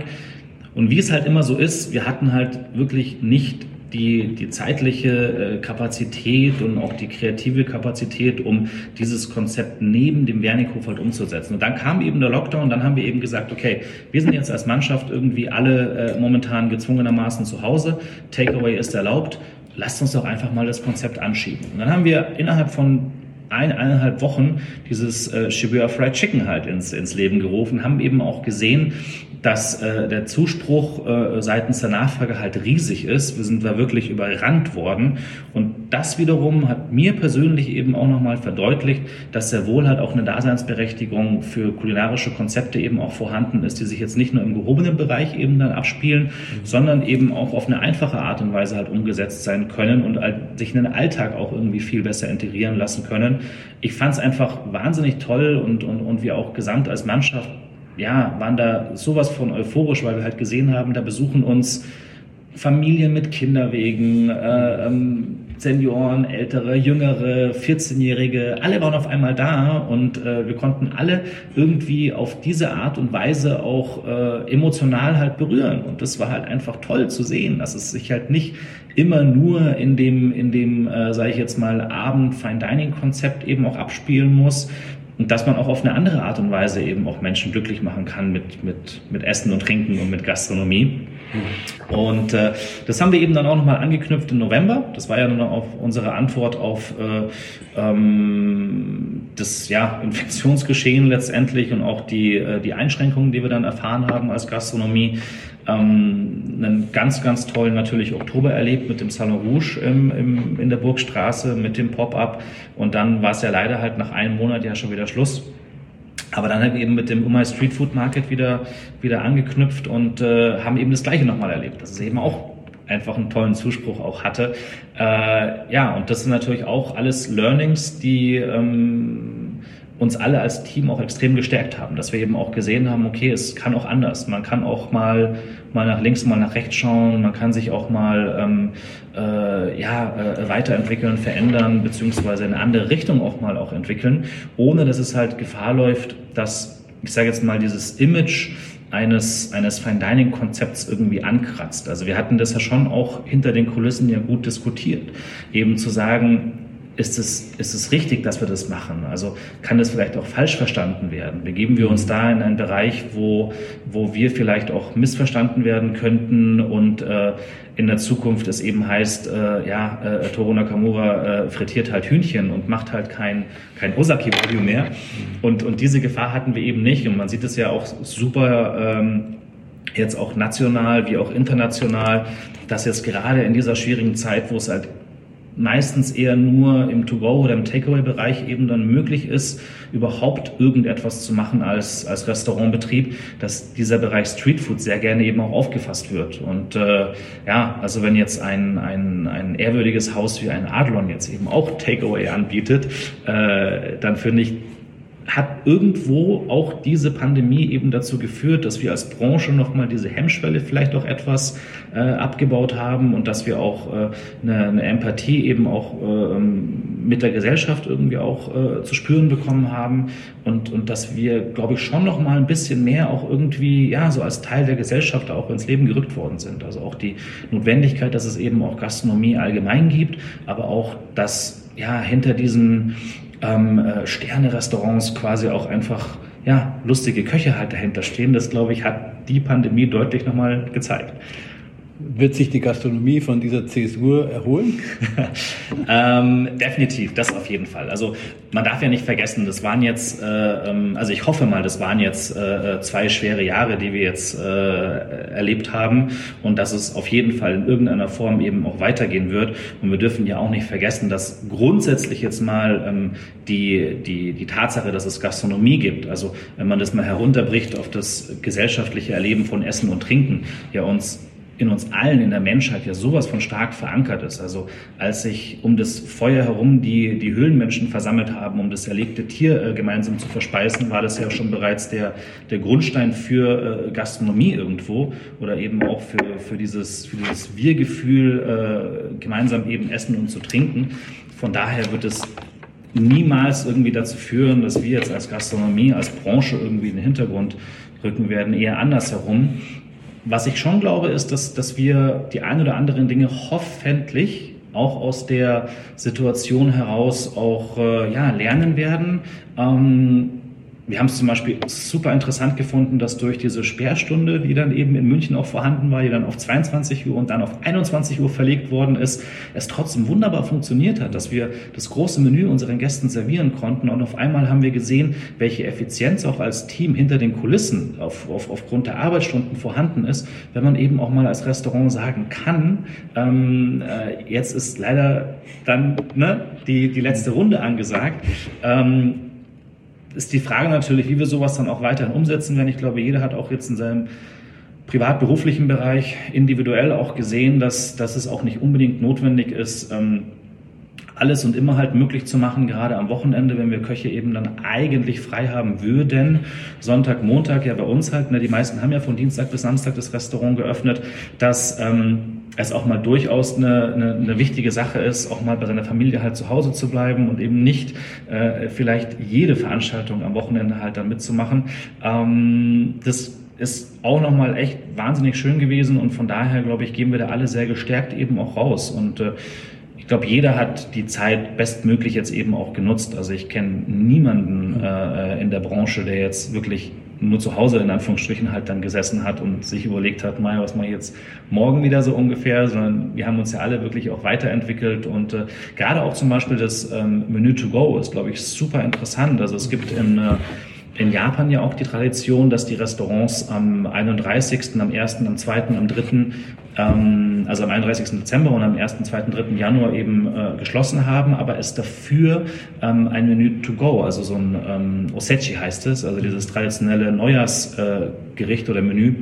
Und wie es halt immer so ist, wir hatten halt wirklich nicht die, die zeitliche äh, Kapazität und auch die kreative Kapazität, um dieses Konzept neben dem Wernikhof halt umzusetzen. Und dann kam eben der Lockdown, dann haben wir eben gesagt, okay, wir sind jetzt als Mannschaft irgendwie alle äh, momentan gezwungenermaßen zu Hause, Takeaway ist erlaubt, lasst uns doch einfach mal das Konzept anschieben. Und dann haben wir innerhalb von ein, eineinhalb Wochen dieses äh, Shibuya Fried Chicken halt ins, ins Leben gerufen, haben eben auch gesehen, dass äh, der Zuspruch äh, seitens der Nachfrage halt riesig ist. Wir sind da wirklich überrannt worden. Und das wiederum hat mir persönlich eben auch nochmal verdeutlicht, dass sehr wohl halt auch eine Daseinsberechtigung für kulinarische Konzepte eben auch vorhanden ist, die sich jetzt nicht nur im gehobenen Bereich eben dann abspielen, mhm. sondern eben auch auf eine einfache Art und Weise halt umgesetzt sein können und halt sich in den Alltag auch irgendwie viel besser integrieren lassen können. Ich fand es einfach wahnsinnig toll und, und, und wir auch gesamt als Mannschaft ja, waren da sowas von euphorisch, weil wir halt gesehen haben, da besuchen uns Familien mit Kinderwegen, äh, ähm, Senioren, ältere, jüngere, 14-Jährige, alle waren auf einmal da und äh, wir konnten alle irgendwie auf diese Art und Weise auch äh, emotional halt berühren. Und das war halt einfach toll zu sehen, dass es sich halt nicht immer nur in dem, in dem, äh, sage ich jetzt mal, Abend Fine Dining Konzept eben auch abspielen muss, und dass man auch auf eine andere Art und Weise eben auch Menschen glücklich machen kann mit, mit, mit Essen und Trinken und mit Gastronomie. Und äh, das haben wir eben dann auch nochmal angeknüpft im November. Das war ja nun auch unsere Antwort auf äh, ähm, das ja, Infektionsgeschehen letztendlich und auch die, äh, die Einschränkungen, die wir dann erfahren haben als Gastronomie ähm, einen ganz, ganz tollen natürlich Oktober erlebt mit dem Salon Rouge im, im, in der Burgstraße, mit dem Pop-up und dann war es ja leider halt nach einem Monat ja schon wieder Schluss. Aber dann halt eben mit dem Umay Street Food Market wieder, wieder angeknüpft und äh, haben eben das Gleiche nochmal erlebt, dass es eben auch einfach einen tollen Zuspruch auch hatte. Äh, ja, und das sind natürlich auch alles Learnings, die ähm, uns alle als Team auch extrem gestärkt haben, dass wir eben auch gesehen haben, okay, es kann auch anders. Man kann auch mal, mal nach links, mal nach rechts schauen, man kann sich auch mal ähm, äh, ja, äh, weiterentwickeln, verändern, beziehungsweise in eine andere Richtung auch mal auch entwickeln, ohne dass es halt Gefahr läuft, dass, ich sage jetzt mal, dieses Image eines, eines Fine Dining Konzepts irgendwie ankratzt. Also wir hatten das ja schon auch hinter den Kulissen ja gut diskutiert. Eben zu sagen, ist es, ist es richtig, dass wir das machen? Also kann das vielleicht auch falsch verstanden werden? Begeben wir uns da in einen Bereich, wo, wo wir vielleicht auch missverstanden werden könnten und äh, in der Zukunft es eben heißt, äh, ja, äh, Toru Nakamura äh, frittiert halt Hühnchen und macht halt kein, kein Osaki-Video mehr. Und, und diese Gefahr hatten wir eben nicht. Und man sieht es ja auch super ähm, jetzt auch national wie auch international, dass jetzt gerade in dieser schwierigen Zeit, wo es halt meistens eher nur im To-Go oder im Takeaway-Bereich eben dann möglich ist, überhaupt irgendetwas zu machen als, als Restaurantbetrieb, dass dieser Bereich Streetfood sehr gerne eben auch aufgefasst wird. Und äh, ja, also wenn jetzt ein, ein, ein ehrwürdiges Haus wie ein Adlon jetzt eben auch Takeaway anbietet, äh, dann finde ich, hat irgendwo auch diese Pandemie eben dazu geführt, dass wir als Branche nochmal diese Hemmschwelle vielleicht auch etwas äh, abgebaut haben und dass wir auch äh, eine, eine, Empathie eben auch äh, mit der Gesellschaft irgendwie auch äh, zu spüren bekommen haben und, und dass wir, glaube ich, schon nochmal ein bisschen mehr auch irgendwie, ja, so als Teil der Gesellschaft auch ins Leben gerückt worden sind. Also auch die Notwendigkeit, dass es eben auch Gastronomie allgemein gibt, aber auch, dass ja hinter diesen ähm, äh, Sterne-Restaurants quasi auch einfach ja, lustige Köche halt dahinter stehen. Das, glaube ich, hat die Pandemie deutlich nochmal gezeigt. Wird sich die Gastronomie von dieser Zäsur erholen? [LAUGHS] ähm, definitiv, das auf jeden Fall. Also man darf ja nicht vergessen, das waren jetzt, äh, ähm, also ich hoffe mal, das waren jetzt äh, zwei schwere Jahre, die wir jetzt äh, erlebt haben und dass es auf jeden Fall in irgendeiner Form eben auch weitergehen wird. Und wir dürfen ja auch nicht vergessen, dass grundsätzlich jetzt mal ähm, die, die, die Tatsache, dass es Gastronomie gibt, also wenn man das mal herunterbricht auf das gesellschaftliche Erleben von Essen und Trinken, ja uns in uns allen, in der Menschheit ja sowas von stark verankert ist. Also als sich um das Feuer herum die, die Höhlenmenschen versammelt haben, um das erlegte Tier äh, gemeinsam zu verspeisen, war das ja schon bereits der, der Grundstein für äh, Gastronomie irgendwo oder eben auch für, für dieses, für dieses Wir-Gefühl, äh, gemeinsam eben essen und zu trinken. Von daher wird es niemals irgendwie dazu führen, dass wir jetzt als Gastronomie, als Branche irgendwie in den Hintergrund rücken werden, eher andersherum. Was ich schon glaube, ist, dass, dass wir die ein oder anderen Dinge hoffentlich auch aus der Situation heraus auch äh, ja, lernen werden. Ähm, wir haben es zum Beispiel super interessant gefunden, dass durch diese Sperrstunde, die dann eben in München auch vorhanden war, die dann auf 22 Uhr und dann auf 21 Uhr verlegt worden ist, es trotzdem wunderbar funktioniert hat, dass wir das große Menü unseren Gästen servieren konnten. Und auf einmal haben wir gesehen, welche Effizienz auch als Team hinter den Kulissen auf, auf, aufgrund der Arbeitsstunden vorhanden ist, wenn man eben auch mal als Restaurant sagen kann, ähm, äh, jetzt ist leider dann ne, die, die letzte Runde angesagt. Ähm, ist die Frage natürlich, wie wir sowas dann auch weiterhin umsetzen werden. Ich glaube, jeder hat auch jetzt in seinem privat-beruflichen Bereich individuell auch gesehen, dass, dass es auch nicht unbedingt notwendig ist, ähm, alles und immer halt möglich zu machen, gerade am Wochenende, wenn wir Köche eben dann eigentlich frei haben würden. Sonntag, Montag ja bei uns halt, ne, die meisten haben ja von Dienstag bis Samstag das Restaurant geöffnet, dass ähm, es auch mal durchaus eine, eine, eine, wichtige Sache ist, auch mal bei seiner Familie halt zu Hause zu bleiben und eben nicht äh, vielleicht jede Veranstaltung am Wochenende halt dann mitzumachen. Ähm, das ist auch nochmal echt wahnsinnig schön gewesen und von daher, glaube ich, gehen wir da alle sehr gestärkt eben auch raus und äh, ich glaube, jeder hat die Zeit bestmöglich jetzt eben auch genutzt. Also ich kenne niemanden äh, in der Branche, der jetzt wirklich nur zu Hause in Anführungsstrichen halt dann gesessen hat und sich überlegt hat, naja, was mache ich jetzt morgen wieder so ungefähr, sondern wir haben uns ja alle wirklich auch weiterentwickelt und äh, gerade auch zum Beispiel das ähm, Menü to go ist, glaube ich, super interessant. Also es gibt in äh, in Japan ja auch die Tradition, dass die Restaurants am 31., am 1., am 2., am 3., ähm, also am 31. Dezember und am 1., 2., 3. Januar eben äh, geschlossen haben, aber es dafür ähm, ein Menü to go, also so ein ähm, Osechi heißt es, also dieses traditionelle Neujahrsgericht äh, oder Menü,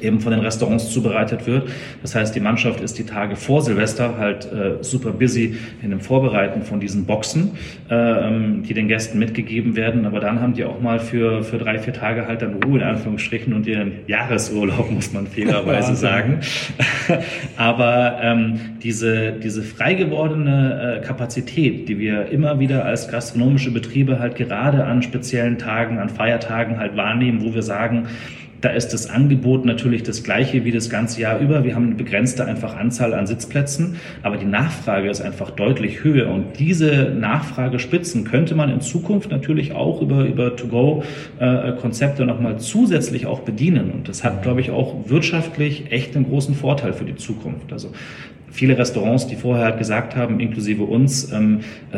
eben von den Restaurants zubereitet wird. Das heißt, die Mannschaft ist die Tage vor Silvester halt äh, super busy in dem Vorbereiten von diesen Boxen, äh, ähm, die den Gästen mitgegeben werden. Aber dann haben die auch mal für, für drei, vier Tage halt dann Ruhe in Anführungsstrichen und ihren Jahresurlaub, [LAUGHS] muss man fairerweise sagen. [LAUGHS] Aber ähm, diese, diese frei gewordene äh, Kapazität, die wir immer wieder als gastronomische Betriebe halt gerade an speziellen Tagen, an Feiertagen halt wahrnehmen, wo wir sagen, da ist das Angebot natürlich das gleiche wie das ganze Jahr über. Wir haben eine begrenzte einfach Anzahl an Sitzplätzen, aber die Nachfrage ist einfach deutlich höher. Und diese Nachfragespitzen könnte man in Zukunft natürlich auch über, über To-Go-Konzepte nochmal zusätzlich auch bedienen. Und das hat, glaube ich, auch wirtschaftlich echt einen großen Vorteil für die Zukunft. Also viele Restaurants, die vorher halt gesagt haben, inklusive uns, ähm, äh,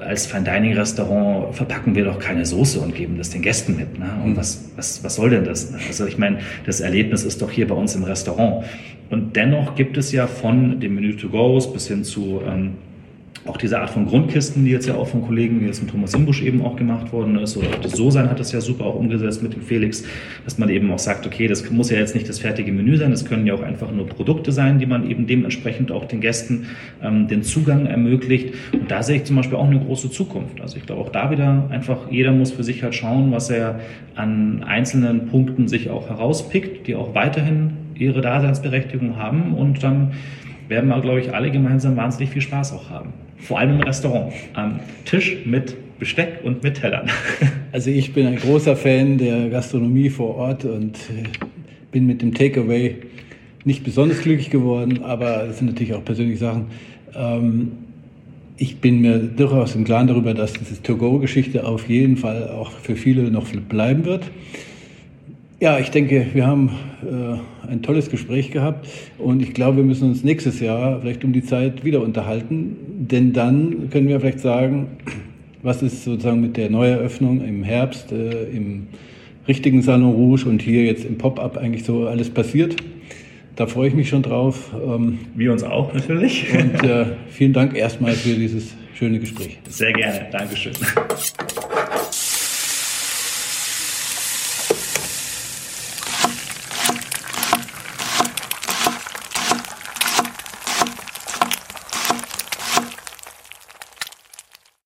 als Fine Dining Restaurant verpacken wir doch keine Soße und geben das den Gästen mit. Ne? Und mhm. was, was, was soll denn das? Ne? Also ich meine, das Erlebnis ist doch hier bei uns im Restaurant. Und dennoch gibt es ja von dem Menü to go bis hin zu ähm, auch diese Art von Grundkisten, die jetzt ja auch von Kollegen wie jetzt mit Thomas Simbusch eben auch gemacht worden ist, oder auch das So-Sein hat das ja super auch umgesetzt mit dem Felix, dass man eben auch sagt, okay, das muss ja jetzt nicht das fertige Menü sein, das können ja auch einfach nur Produkte sein, die man eben dementsprechend auch den Gästen ähm, den Zugang ermöglicht. Und da sehe ich zum Beispiel auch eine große Zukunft. Also ich glaube auch da wieder einfach, jeder muss für sich halt schauen, was er an einzelnen Punkten sich auch herauspickt, die auch weiterhin ihre Daseinsberechtigung haben und dann werden wir, glaube ich, alle gemeinsam wahnsinnig viel Spaß auch haben. Vor allem im Restaurant. Am Tisch mit Besteck und mit Tellern. [LAUGHS] Also ich bin ein großer Fan der Gastronomie vor Ort und äh, bin mit dem Takeaway nicht besonders glücklich geworden, aber es sind natürlich auch persönliche Sachen. Ähm, ich bin mir durchaus im Klaren darüber, dass diese To-Go-Geschichte auf jeden Fall auch für viele noch bleiben wird. Ja, ich denke, wir haben äh, ein tolles Gespräch gehabt und ich glaube, wir müssen uns nächstes Jahr vielleicht um die Zeit wieder unterhalten, denn dann können wir vielleicht sagen, was ist sozusagen mit der Neueröffnung im Herbst, äh, im richtigen Salon Rouge und hier jetzt im Pop-up eigentlich so alles passiert. Da freue ich mich schon drauf. Ähm, wir uns auch natürlich. Und äh, vielen Dank erstmal für dieses schöne Gespräch. Sehr gerne. Dankeschön.